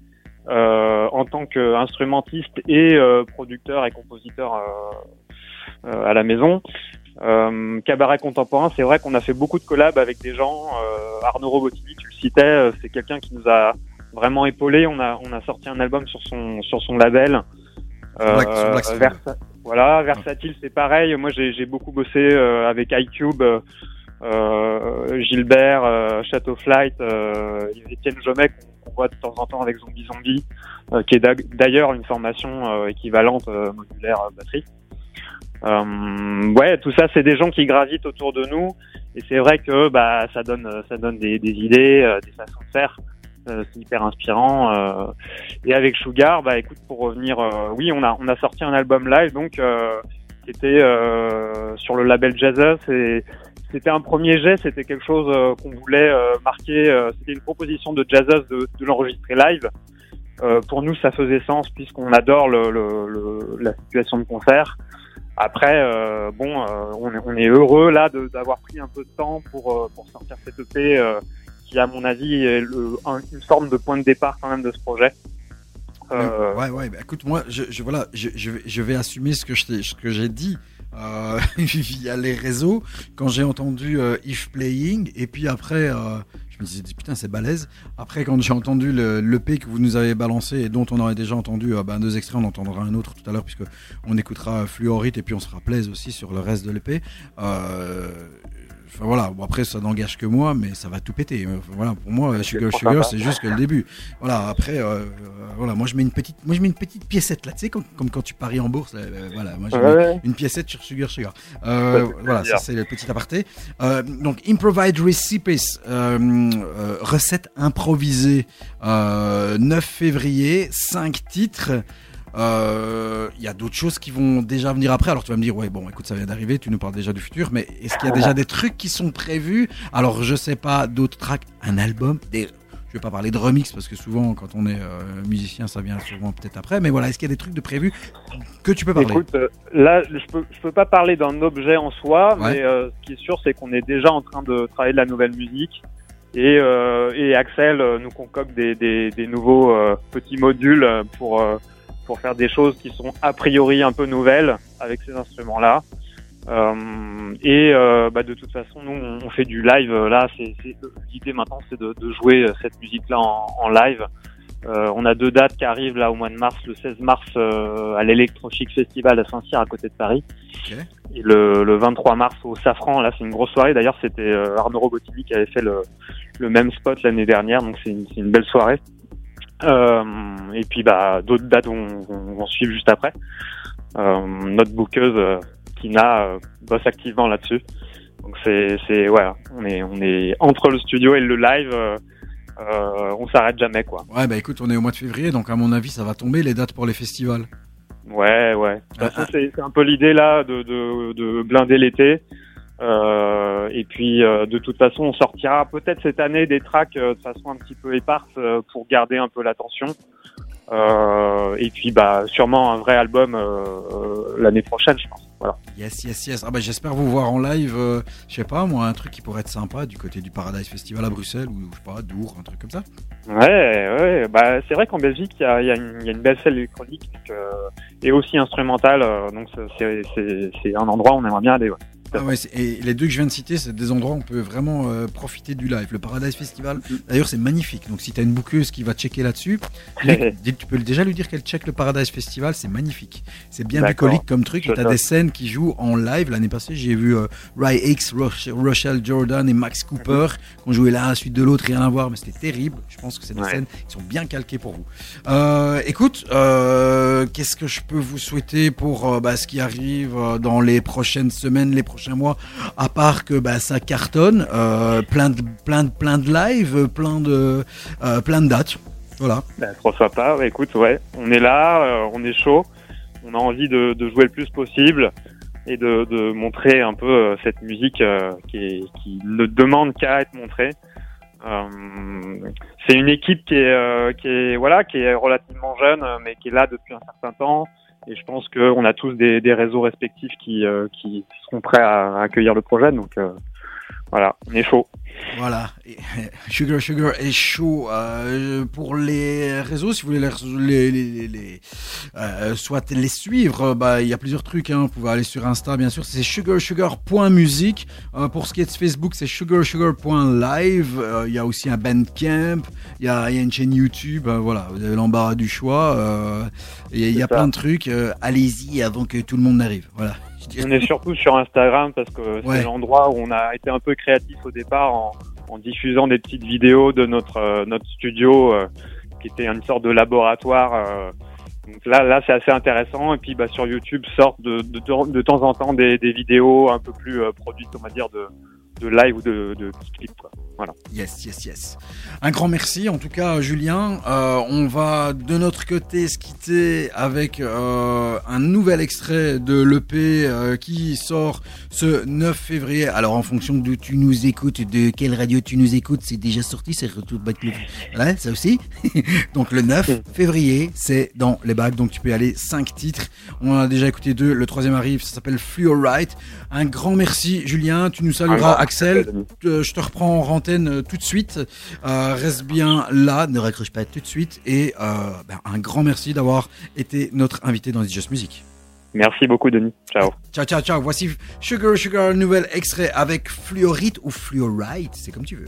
en tant qu'instrumentiste et euh, producteur et compositeur euh, euh, à la maison. Euh, Cabaret Contemporain, c'est vrai qu'on a fait beaucoup de collabs avec des gens. Euh, Arnaud Robotini, tu le citais, euh, c'est quelqu'un qui nous a vraiment épaulé. On a on a sorti un album sur son sur son label. Euh, Black-. Versa- voilà, versatile, c'est pareil. Moi, j'ai beaucoup bossé euh, avec iCube, euh, euh, Gilbert, euh, Chateau Flight, euh, Étienne Jomet qu'on voit de temps en temps avec Zombie Zombie, euh, qui est d'ailleurs une formation euh, équivalente euh, modulaire euh, batterie. Ouais, tout ça, c'est des gens qui gravitent autour de nous, et c'est vrai que bah ça donne ça donne des, des idées, des façons de faire. Euh, c'est hyper inspirant. euh. Et avec Sugar, bah écoute, pour revenir, euh, oui, on a on a sorti un album live, donc qui était euh, sur le label Jazzus. Et c'était un premier jet, c'était quelque chose euh, qu'on voulait euh, marquer. euh, c'était une proposition de Jazzus de, de l'enregistrer live. Euh, pour nous, ça faisait sens puisqu'on adore le, le, le- la situation de concert. Après, bon, on, est, on est heureux là d'avoir pris un peu de temps pour pour sortir cette EP qui, à mon avis, est une forme de point de départ quand même de ce projet. Euh, Ouais, ouais. bah, écoute, moi, je, je voilà, je, je, vais- je vais assumer ce que je ce que j'ai dit euh, *laughs* via les réseaux quand j'ai entendu euh, If Playing et puis après, euh, je me disais putain c'est balèze. Après, quand j'ai entendu le l'EP que vous nous avez balancé et dont on aurait déjà entendu ben, deux extraits, on entendra un autre tout à l'heure puisque on écoutera Fluorite et puis on sera plaise aussi sur le reste de l'EP. Euh, enfin, voilà. Bon, après, ça n'engage que moi, mais ça va tout péter. Euh, Voilà, pour moi, Sugar Sugar, c'est juste que le début. Voilà, après, euh, euh, voilà, moi je mets une petite, moi je mets une petite piécette là, tu sais, comme, comme quand tu paries en bourse. là, voilà, moi je mets Ouais, une piécette sur Sugar Sugar. Euh, voilà, ça c'est le petit aparté. Euh, donc, Improvised Recipes, recette improvisée, euh, 9 février, 5 titres. Euh, Il y a d'autres choses qui vont déjà venir après. Alors tu vas me dire, ouais, bon, écoute, ça vient d'arriver, tu nous parles déjà du futur, mais est-ce qu'il y a déjà des trucs qui sont prévus? Alors je sais pas, d'autres tracks, un album, des... Je vais pas parler de remix parce que souvent quand on est euh, musicien ça vient souvent peut-être après mais voilà est-ce qu'il y a des trucs de prévus que tu peux parler? Écoute, euh, là, je peux, je peux pas parler d'un objet en soi, Ouais. mais euh, ce qui est sûr, c'est qu'on est déjà en train de travailler de la nouvelle musique. Et, euh, et Axel euh, nous concocte des, des, des nouveaux euh, petits modules euh, pour, euh, pour faire des choses qui sont a priori un peu nouvelles avec ces instruments-là. Euh, et euh, bah, de toute façon, nous, on, fait du live. euh, Là, c'est l'idée maintenant, c'est de, de jouer euh, cette musique-là en, en live. Euh, on a deux dates qui arrivent là au mois de mars, le 16 mars euh, à l'Electrochic Festival à Saint-Cyr à côté de Paris, et le, le 23 mars au Safran. Là, c'est une grosse soirée. D'ailleurs, c'était euh, Arnaud Robotini qui avait fait le, le même spot l'année dernière, donc c'est une, c'est une belle soirée. Euh, et puis, bah, d'autres dates vont, vont, vont suivre juste après. Euh, notre bookeuse Kina euh, bosse activement là-dessus. Donc c'est c'est ouais, on est on est entre le studio et le live. euh, on s'arrête jamais quoi. Ouais, bah écoute, on est au mois de février, donc à mon avis, ça va tomber les dates pour les festivals. Ouais, ouais. Toute Ah, c'est c'est un peu l'idée là de, de, de blinder l'été. Euh, et puis, euh, de toute façon, on sortira peut-être cette année des tracks euh, de façon un petit peu éparse pour garder un peu l'attention. Et puis, bah, sûrement un vrai album l'année prochaine, je pense. Voilà. Yes, yes, yes. Ah bah j'espère vous voir en live, je sais pas, moi, un truc qui pourrait être sympa du côté du Paradise Festival à Bruxelles, ou je sais pas, Dour, un truc comme ça. Ouais, ouais. Bah, c'est vrai qu'en Belgique, il y a, il y, a une- il y a une belle scène électronique donc, et aussi instrumentale. donc, c'est- un endroit où on aimerait bien aller. Ouais. Ah ouais, et les deux que je viens de citer, c'est des endroits où on peut vraiment euh, profiter du live. Le Paradise Festival, d'ailleurs, c'est magnifique. Donc, si tu as une bouqueuse qui va checker là-dessus, *laughs* tu peux déjà lui dire qu'elle check le Paradise Festival, c'est magnifique. C'est bien bucolique comme truc. Tu as des scènes qui jouent en live. L'année passée, j'ai vu euh, Ry X, Roch- Rochelle Jordan et Max Cooper qui ont joué l'un à la suite de l'autre, rien à voir, mais c'était terrible. Je pense que c'est des Ouais. scènes qui sont bien calquées pour vous. Euh, écoute, euh, qu'est-ce que je peux vous souhaiter pour bah, ce qui arrive dans les prochaines semaines, les prochains mois à part que bah, ça cartonne, euh, plein de plein de plein de live, euh, plein de euh, plein de dates. Voilà. Bah, sympa. Bah, écoute, ouais, on est là, on est chaud. On a envie de, jouer le plus possible et de, montrer un peu cette musique qui, qui ne demande qu'à être montrée. C'est une équipe qui est, qui est voilà, qui est relativement jeune, mais qui est là depuis un certain temps. Et je pense qu'on a tous des, des réseaux respectifs qui, euh, qui seront prêts à, accueillir le projet. Donc euh, voilà, on est chaud. Voilà. Euh, *laughs* Sugar Sugar est chaud euh, pour les réseaux. Si vous voulez les, les, les, les- euh, soit les suivre, bah il y a plusieurs trucs. Hein. Vous pouvez aller sur Insta, bien sûr. C'est sugarsugar.musique. Euh, pour ce qui est de Facebook, c'est sugarsugar.live. Euh, Il y a aussi un Bandcamp. Il y a, y a une chaîne YouTube. Euh, voilà, vous avez l'embarras du choix. Euh, il y a C'est ça. plein de trucs. Euh, Allez-y avant que tout le monde n'arrive. Voilà. On est surtout sur Instagram parce que Ouais. c'est l'endroit où on a été un peu créatif au départ en, en diffusant des petites vidéos de notre euh, notre studio euh, qui était une sorte de laboratoire. euh. donc là, là, c'est assez intéressant. Et puis, bah, sur YouTube sortent de, de, de, de temps en temps des, des vidéos un peu plus euh, produites, on va dire, de, de live ou de, de petits clips. Quoi. Voilà. Yes, yes, yes. Un grand merci en tout cas, Julien. Euh, on va de notre côté se quitter avec euh, un nouvel extrait de l'EP euh, qui sort ce 9 février. Alors en fonction d'où tu nous écoutes, de quelle radio tu nous écoutes, c'est déjà sorti, c'est Retour de Back Voilà, ça aussi. *laughs* donc le 9 *laughs* février, c'est dans les bacs, donc tu peux y aller 5 titres. On en a déjà écouté deux, le troisième arrive, ça s'appelle Fluorite. Un grand merci, Julien. Tu nous salueras, grand Axel. je te reprends en antenne euh, tout de suite. Euh, reste bien là, ne raccroche pas tout de suite. Et euh, ben, un grand merci d'avoir été notre invité dans It's Just Music. Merci beaucoup, Denis. Ciao. Ciao, ciao, ciao. Voici Sugar Sugar, nouvel extrait avec Fluorite ou Fluorite, c'est comme tu veux.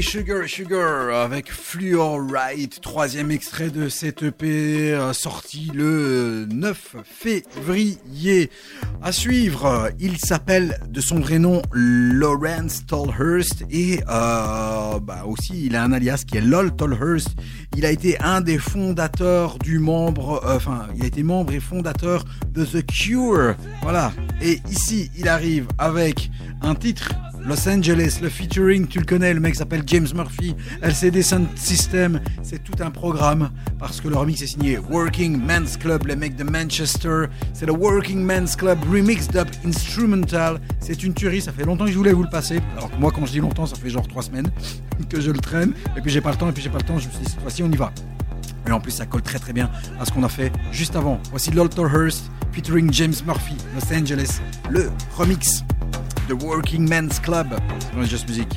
Sugar Sugar avec Fluorite, troisième extrait de cette EP euh, sorti le 9 février. À suivre, il s'appelle de son vrai nom Lawrence Tolhurst et euh, bah aussi il a un alias qui est LOL Tolhurst. Il a été un des fondateurs du membre, euh, enfin il a été membre et fondateur de The Cure. Voilà. Et ici il arrive avec un titre Los Angeles, le featuring, tu le connais, le mec s'appelle James Murphy, LCD Sound System, c'est tout un programme parce que le remix est signé Working Men's Club, les mecs de Manchester, c'est le Working Men's Club Remixed Up Instrumental, c'est une tuerie, ça fait longtemps que je voulais vous le passer, alors que moi quand je dis longtemps, ça fait genre trois semaines *laughs* que je le traîne, et puis j'ai pas le temps, et puis j'ai pas le temps, je suis dit cette fois-ci on y va. Et en plus ça colle très très bien à ce qu'on a fait juste avant. Voici Lolter Hurst featuring James Murphy, Los Angeles, le remix. The Working Men's Club dans Just Music.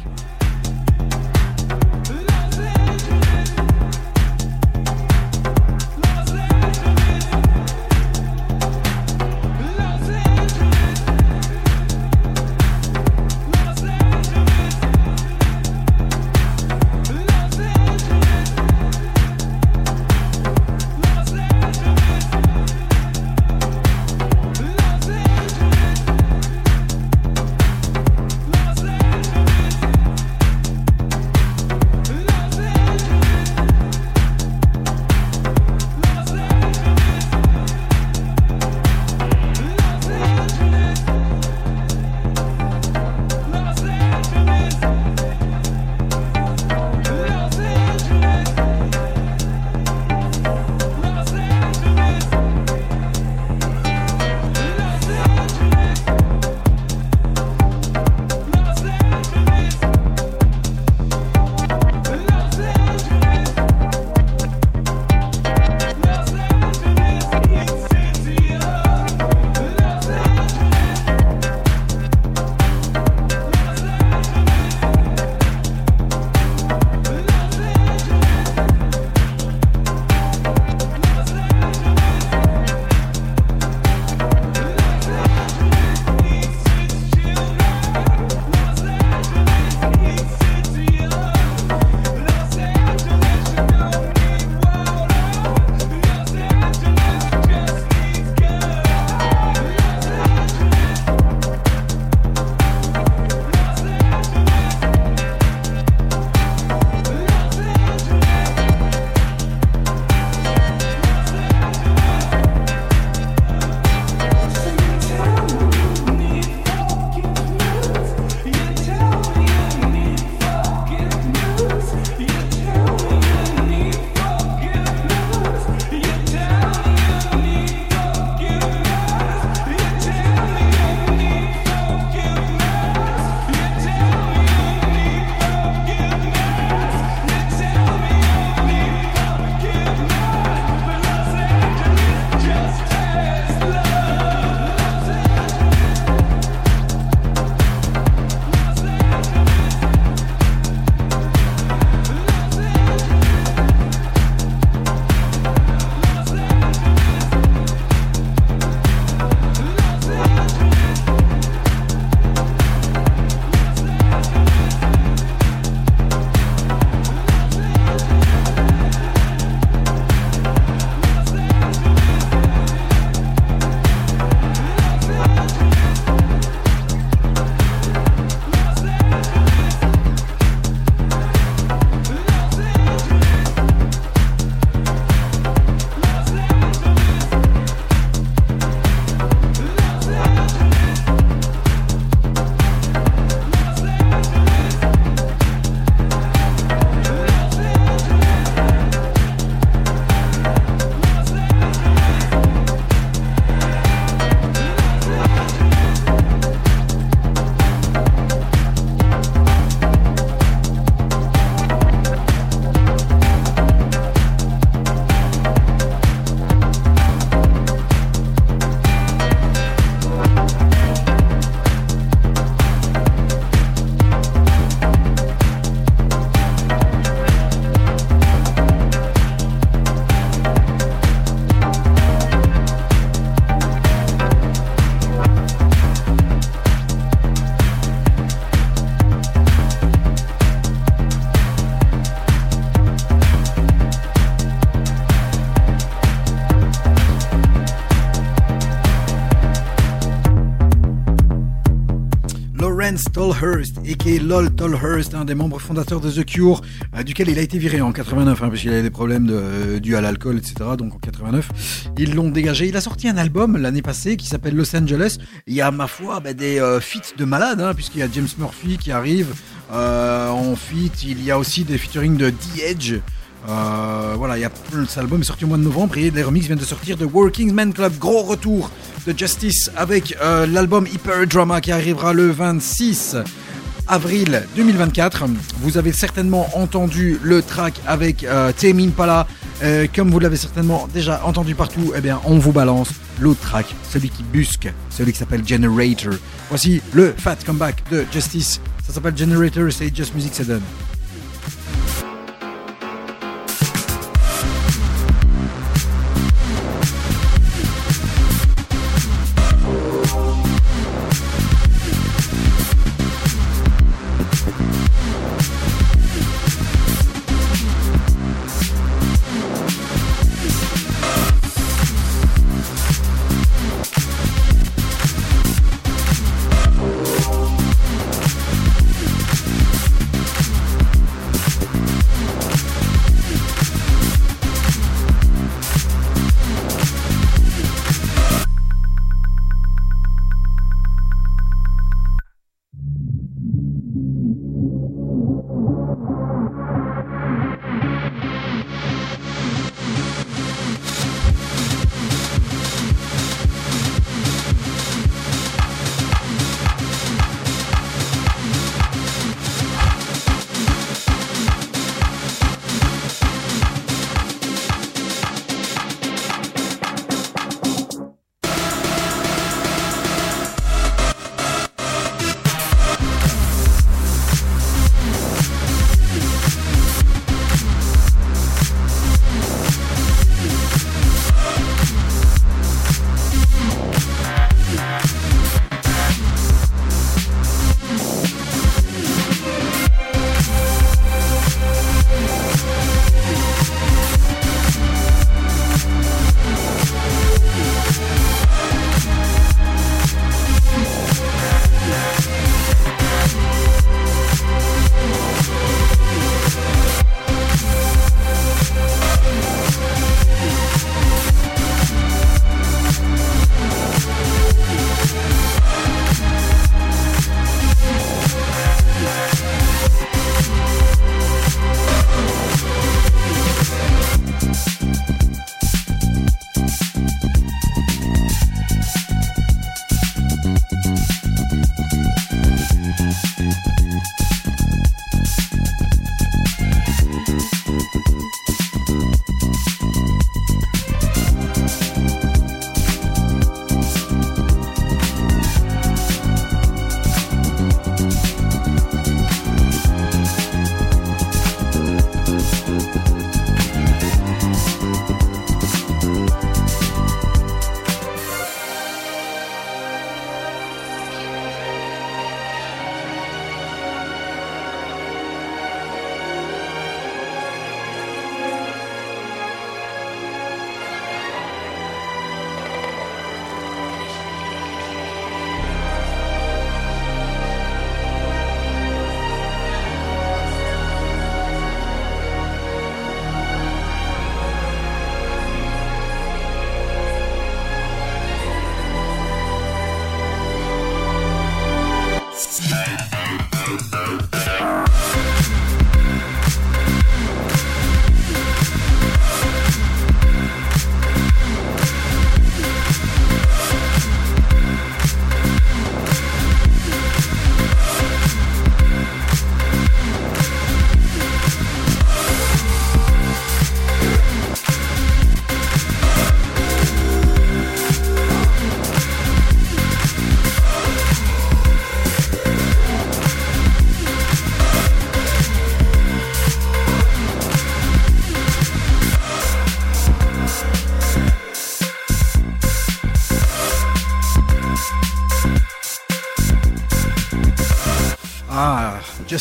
Tolhurst, et Lol Tolhurst, un des membres fondateurs de The Cure, euh, duquel il a été viré en 89, hein, parce qu'il avait des problèmes euh, dus à l'alcool, etc. Donc en 89, ils l'ont dégagé. Il a sorti un album l'année passée qui s'appelle Los Angeles. Il y a, ma foi, bah, des euh, feats de malades, hein, puisqu'il y a James Murphy qui arrive en feat. Il y a aussi des featuring de The Edge. Voilà, il y cet album est sorti au mois de novembre et les remixes viennent de sortir de Working Man Club. Gros retour de Justice avec euh, l'album Hyper Drama qui arrivera le 26 avril 2024. Vous avez certainement entendu le track avec euh, Tame Impala. Euh, comme vous l'avez certainement déjà entendu partout, eh bien, on vous balance l'autre track, celui qui busque, celui qui s'appelle Generator. Voici le fat comeback de Justice. Ça s'appelle Generator, c'est Just Music Sudden.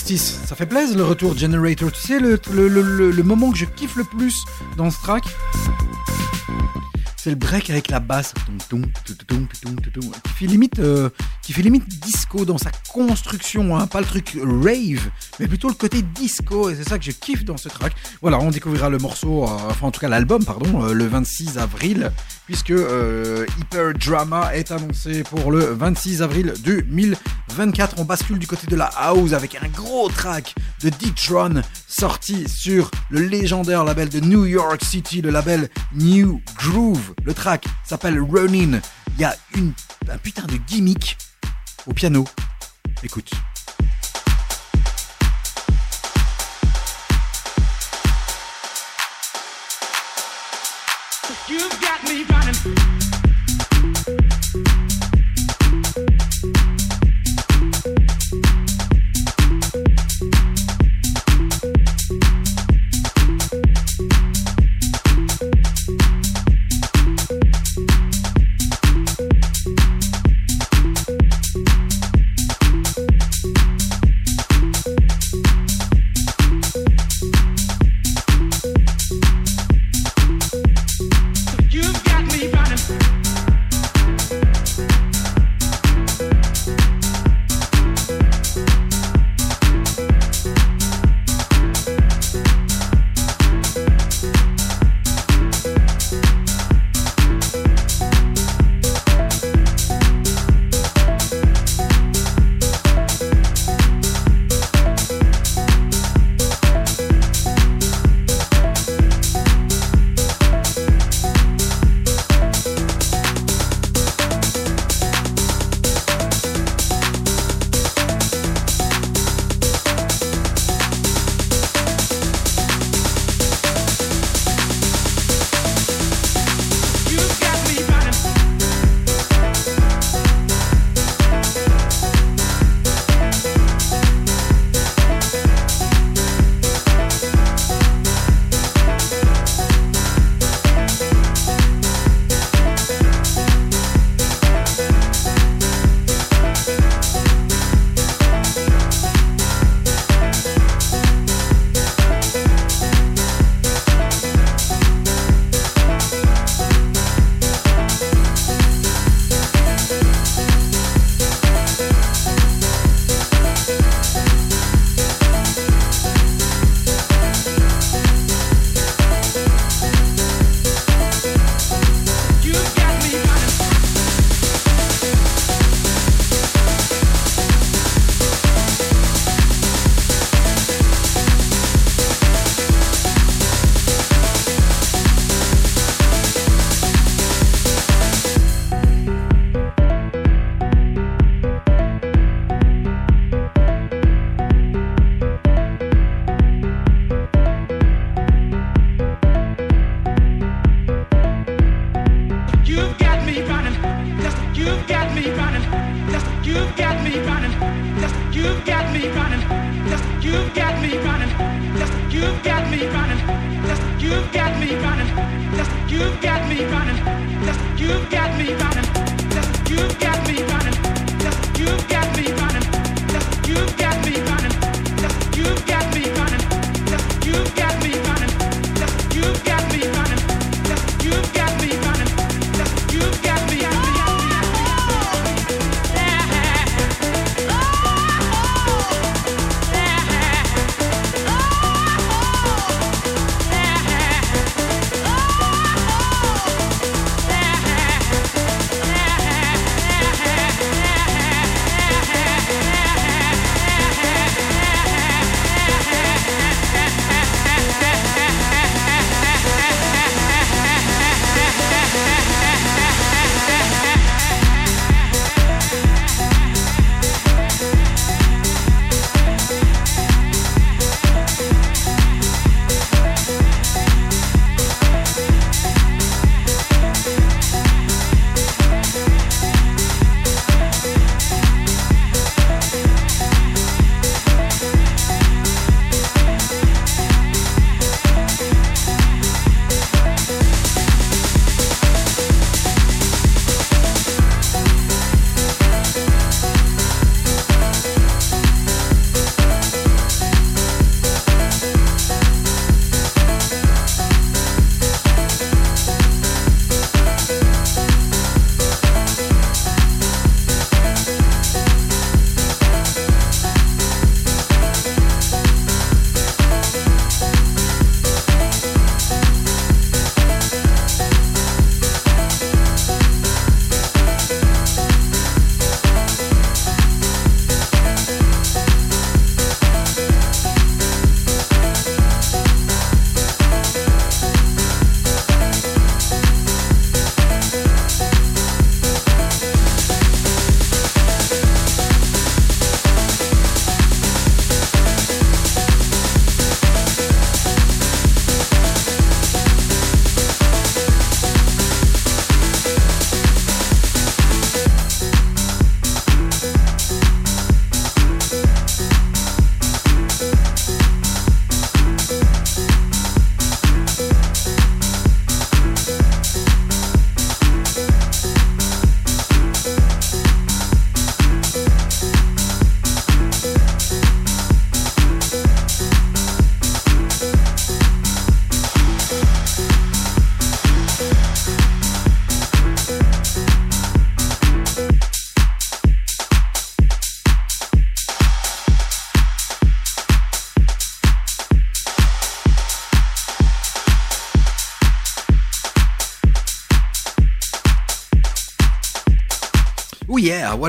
Justice, ça fait plaisir le retour Generator. Tu sais, le, moment que je kiffe le plus dans ce track, C'est le break avec la basse euh, qui fait limite disco dans sa construction, hein. pas le truc rave, mais plutôt le côté disco. Et c'est ça que je kiffe dans ce track. Voilà, on découvrira le morceau, euh, enfin en tout cas l'album, pardon, euh, le 26 avril, puisque euh, Hyper Drama est annoncé pour le 26 avril 2024. On bascule du côté de la house avec un gros track de D-Tron sorti sur le légendaire label de New York City, le label New Groove. Le track s'appelle Running. Il y a une, un putain de gimmick au piano. Écoute.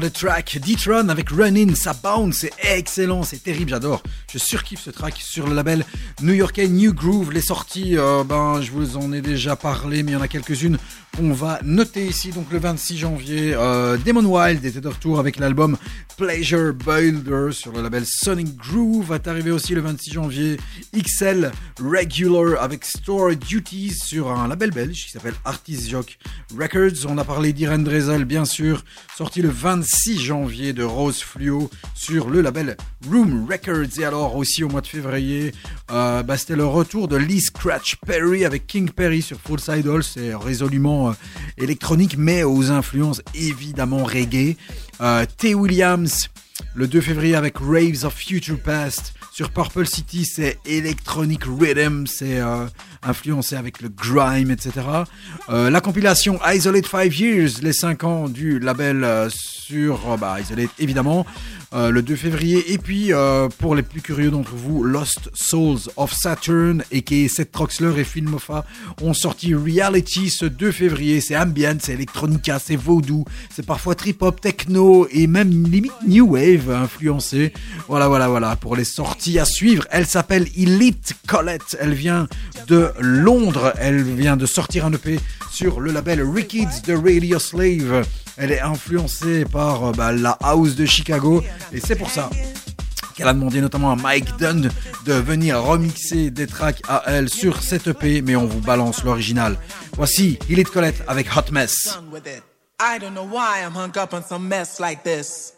A track. D-Tron avec Run In, ça bounce, c'est excellent, c'est terrible, j'adore. Je surkiffe ce track sur le label new-yorkais New Groove. Les sorties, euh, ben, je vous en ai déjà parlé, mais il y en a quelques-unes qu'on va noter ici. Donc le 26 janvier, euh, Demon Wild était de retour avec l'album Pleasure Builder sur le label Sonic Groove. Va arriver aussi le 26 janvier XL Regular avec Store Duties sur un label belge qui s'appelle Artist Jock Records. On a parlé d'Irene Drezel, bien sûr, sorti le 26 janvier de Rose Fluo sur le label Room Records. Et alors aussi au mois de février, euh, bah, c'était le retour de Lee Scratch Perry avec King Perry sur Full Hall. C'est résolument euh, électronique, mais aux influences évidemment reggae. Euh, T. Williams, le 2 février avec Raves of Future Past. Sur Purple City, c'est Electronic Rhythm, c'est influencé avec le grime, etc. La compilation Isolate 5 Years, les 5 ans du label sur bah, Isolate, évidemment, euh, le 2 février. Et puis, euh, pour les plus curieux d'entre vous, Lost Souls of Saturn, et qui Seth Troxler et Phil ont sorti Reality ce 2 février. C'est ambient, c'est electronica, c'est vaudou, c'est parfois trip-hop, techno, et même limite new wave influencé. Voilà, voilà, voilà, pour les sorties à suivre. Elle s'appelle Elite Colette. Elle vient de Londres. Elle vient de sortir un EP sur le label Rickids de Radio Slave. Elle est influencée par euh, bah, la house de Chicago. Et c'est pour ça qu'elle a demandé notamment à Mike Dunn de venir remixer des tracks à elle sur cette EP. Mais on vous balance l'original. Voici Elite Colette avec Hot Mess. I don't know why I'm up on some mess like this.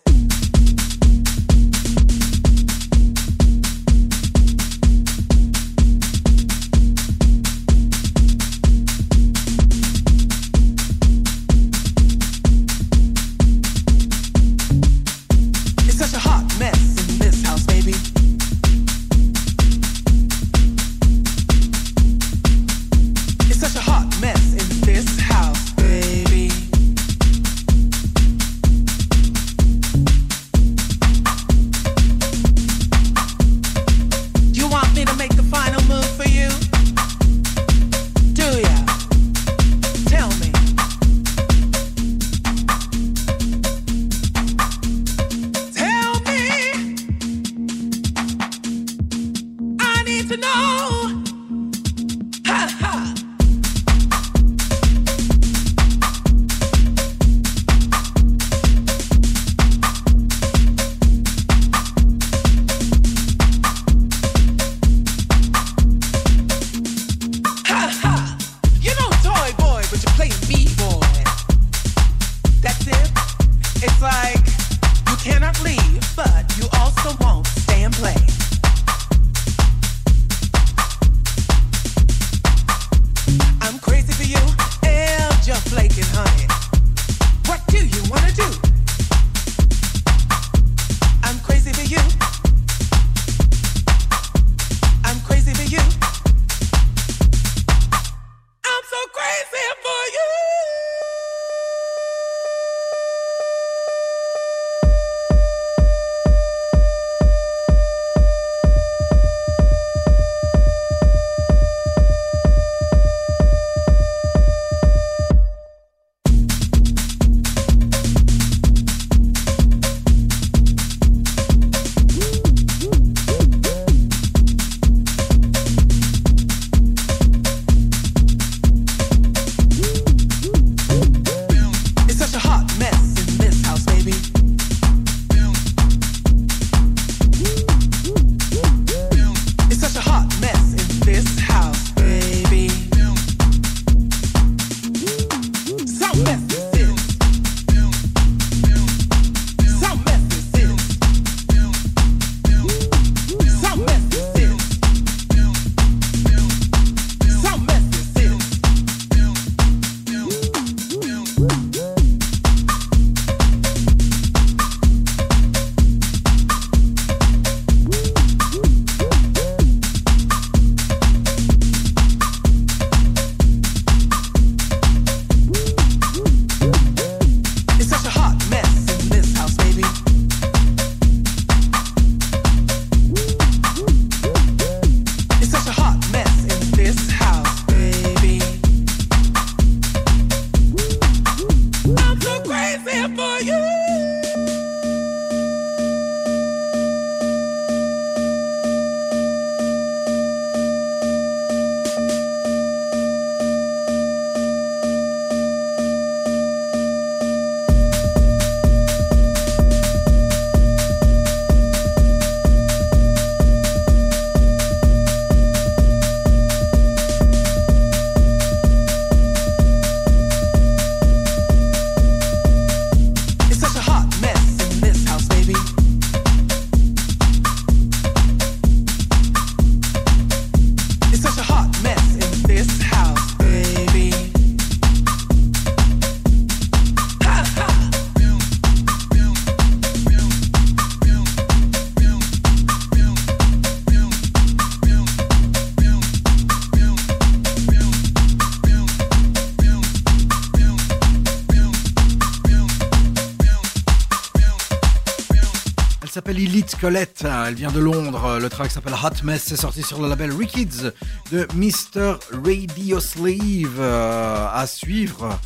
Elle vient de Londres. Le track s'appelle Hot Mess. C'est sorti sur le label Rikids de Mr. Radio Slave. Euh, à suivre.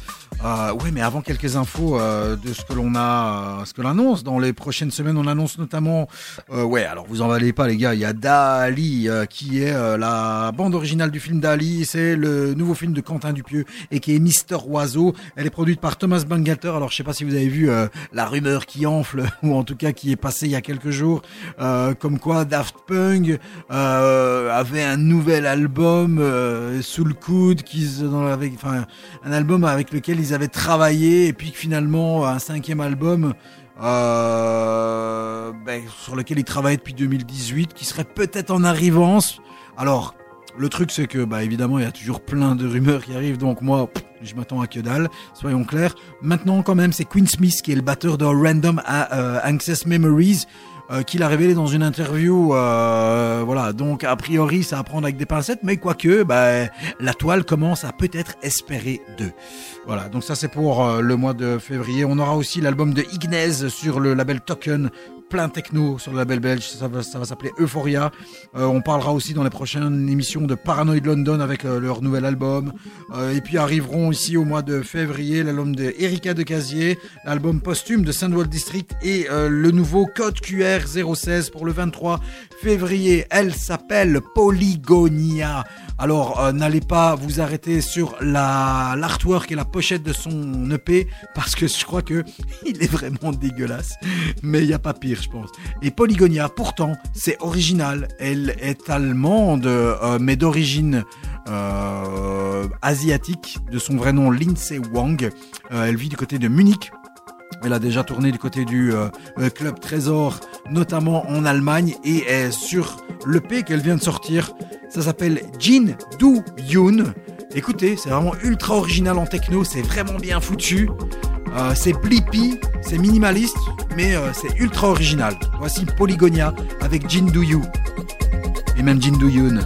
Euh, ouais, mais avant quelques infos euh, de ce que l'on a, ce que l'on annonce dans les prochaines semaines, on annonce notamment, euh, ouais, alors vous en valez pas les gars, il y a Dali euh, qui est euh, la bande originale du film Dali, c'est le nouveau film de Quentin Dupieux et qui est Mister Oiseau. Elle est produite par Thomas Bangalter. Alors je sais pas si vous avez vu la rumeur qui enfle *laughs* ou en tout cas qui est passée il y a quelques jours, comme quoi Daft Punk avait un nouvel album sous le coude, avec, un album avec lequel ils avaient travaillé et puis que finalement un cinquième album euh, ben, sur lequel ils travaillaient depuis 2018 qui serait peut-être en arrivance. Alors le truc c'est que bah évidemment il y a toujours plein de rumeurs qui arrivent donc moi je m'attends à que dalle, soyons clairs. Maintenant quand même c'est Quinn Smith qui est le batteur de Random euh, Access Memories euh, qu'il a révélé dans une interview. euh, voilà, donc a priori ça à prendre avec des pincettes, mais quoique, bah, la toile commence à peut-être espérer d'eux. Voilà, donc ça c'est pour euh, le mois de février. On aura aussi l'album de Ignez sur le label Token, plein techno sur le label belge, ça va, s'appeler Euphoria. Euh, on parlera aussi dans les prochaines émissions de Paranoid London avec euh, leur nouvel album. Euh, et puis arriveront ici au mois de février l'album de Erika de Casier, l'album posthume de Sandwell District et le nouveau Code QR 016 pour le 23 février. Elle s'appelle Polygonia. Alors euh, n'allez pas vous arrêter sur la l'artwork et la pochette de son EP parce que je crois que *laughs* il est vraiment dégueulasse. Mais il y a pas pire, je pense. Et Polygonia, pourtant, c'est original. Elle est allemande, euh, mais d'origine euh, asiatique. De son vrai nom, Lindsay Wang. Elle vit du côté de Munich. Elle a déjà tourné du côté du euh, euh, club Trésor, notamment en Allemagne, et sur l'EP qu'elle vient de sortir. Ça s'appelle Jin Do Yoon. Écoutez, c'est vraiment ultra original en techno, c'est vraiment bien foutu. Euh, c'est blippy, c'est minimaliste, mais c'est ultra original. Voici Polygonia avec Jin Do You. Et même Jin Do Yoon.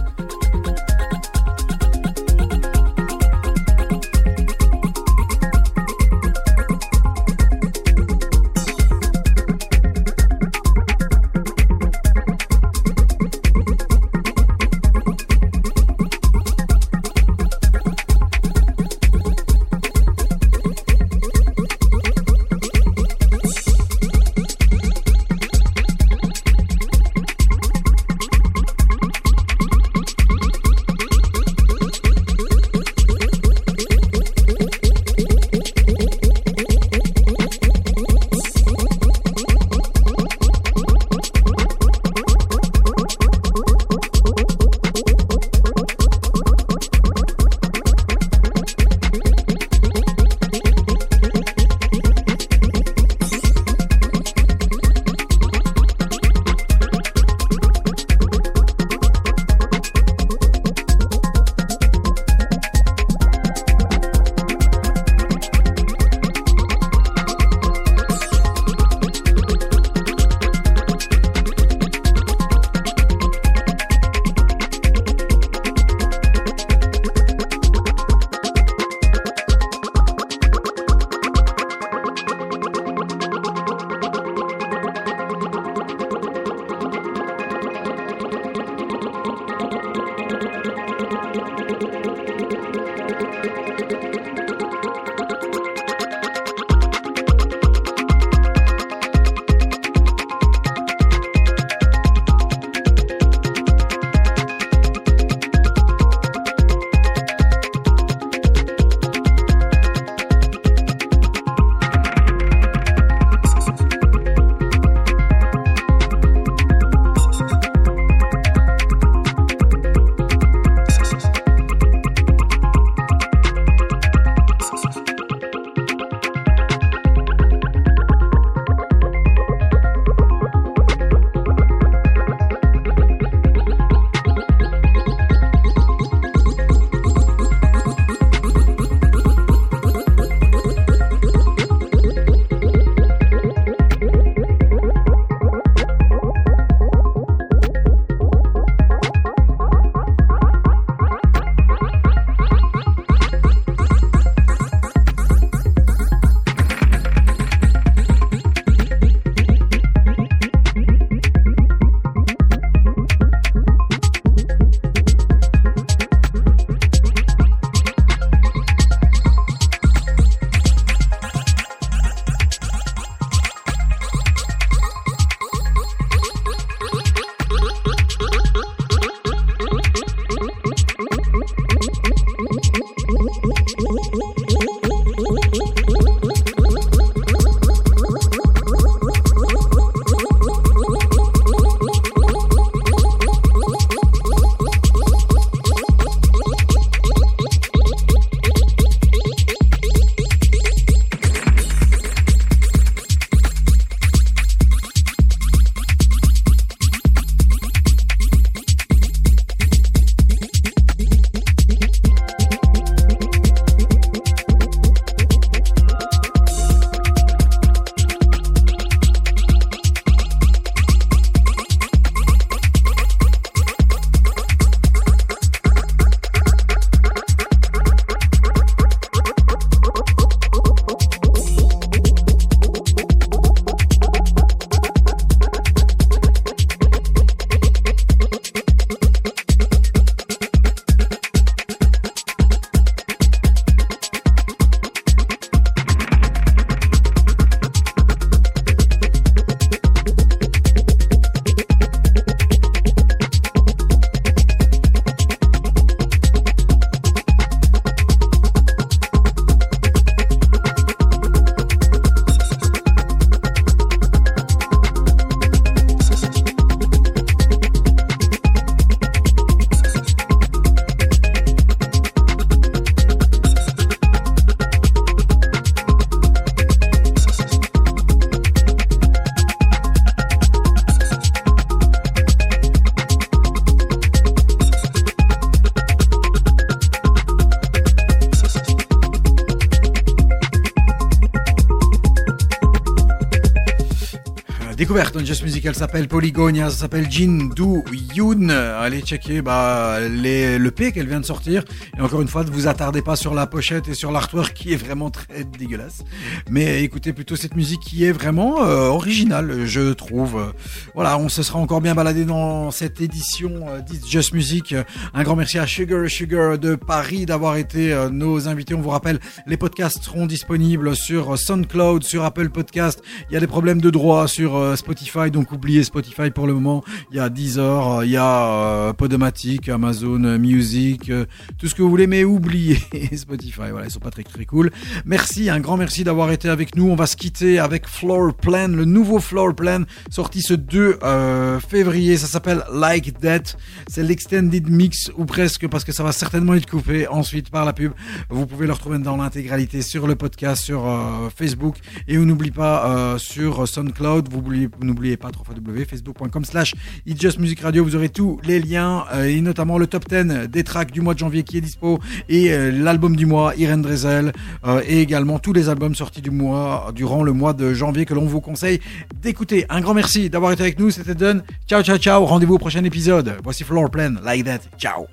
Elle s'appelle Polygonia, ça s'appelle Jin Do Yoon. Allez checker bah, le P qu'elle vient de sortir. Et encore une fois, ne vous attardez pas sur la pochette et sur l'artwork qui est vraiment très dégueulasse. Mais écoutez plutôt cette musique qui est vraiment euh, originale, je trouve. Voilà, on se sera encore bien baladé dans cette édition euh, Just Music. Un grand merci à Sugar Sugar de Paris d'avoir été euh, nos invités. On vous rappelle, les podcasts seront disponibles sur SoundCloud, sur Apple Podcast. Il y a des problèmes de droit sur euh, Spotify, donc oubliez Spotify pour le moment. Il y a Deezer, euh, il y a euh, Podomatic, Amazon Music, tout ce que vous voulez, mais oubliez *laughs* Spotify. Voilà, ils sont pas très très cool. Merci, un grand merci d'avoir été avec nous. On va se quitter avec Floor Plan, le nouveau Floor Plan sorti ce 2 euh, février. Ça s'appelle Like That. C'est l'extended mix ou presque parce que ça va certainement être coupé ensuite par la pub. Vous pouvez le retrouver dans l'intégralité sur le podcast, sur euh, Facebook et on n'oublie pas euh, sur SoundCloud. Vous n'oubliez- pas www.facebook.com slash It's Just Music Radio. Vous aurez tous les liens euh, et notamment le top 10 des tracks du mois de janvier qui est dispo et l'album du mois Irene Drezel euh, et également tous les albums sortis du mois durant le mois de janvier que l'on vous conseille d'écouter. Un grand merci d'avoir été avec nous. C'était Done. Ciao, ciao, ciao. Rendez-vous au prochain épisode. Voici Floor Plan. Like that. Ciao.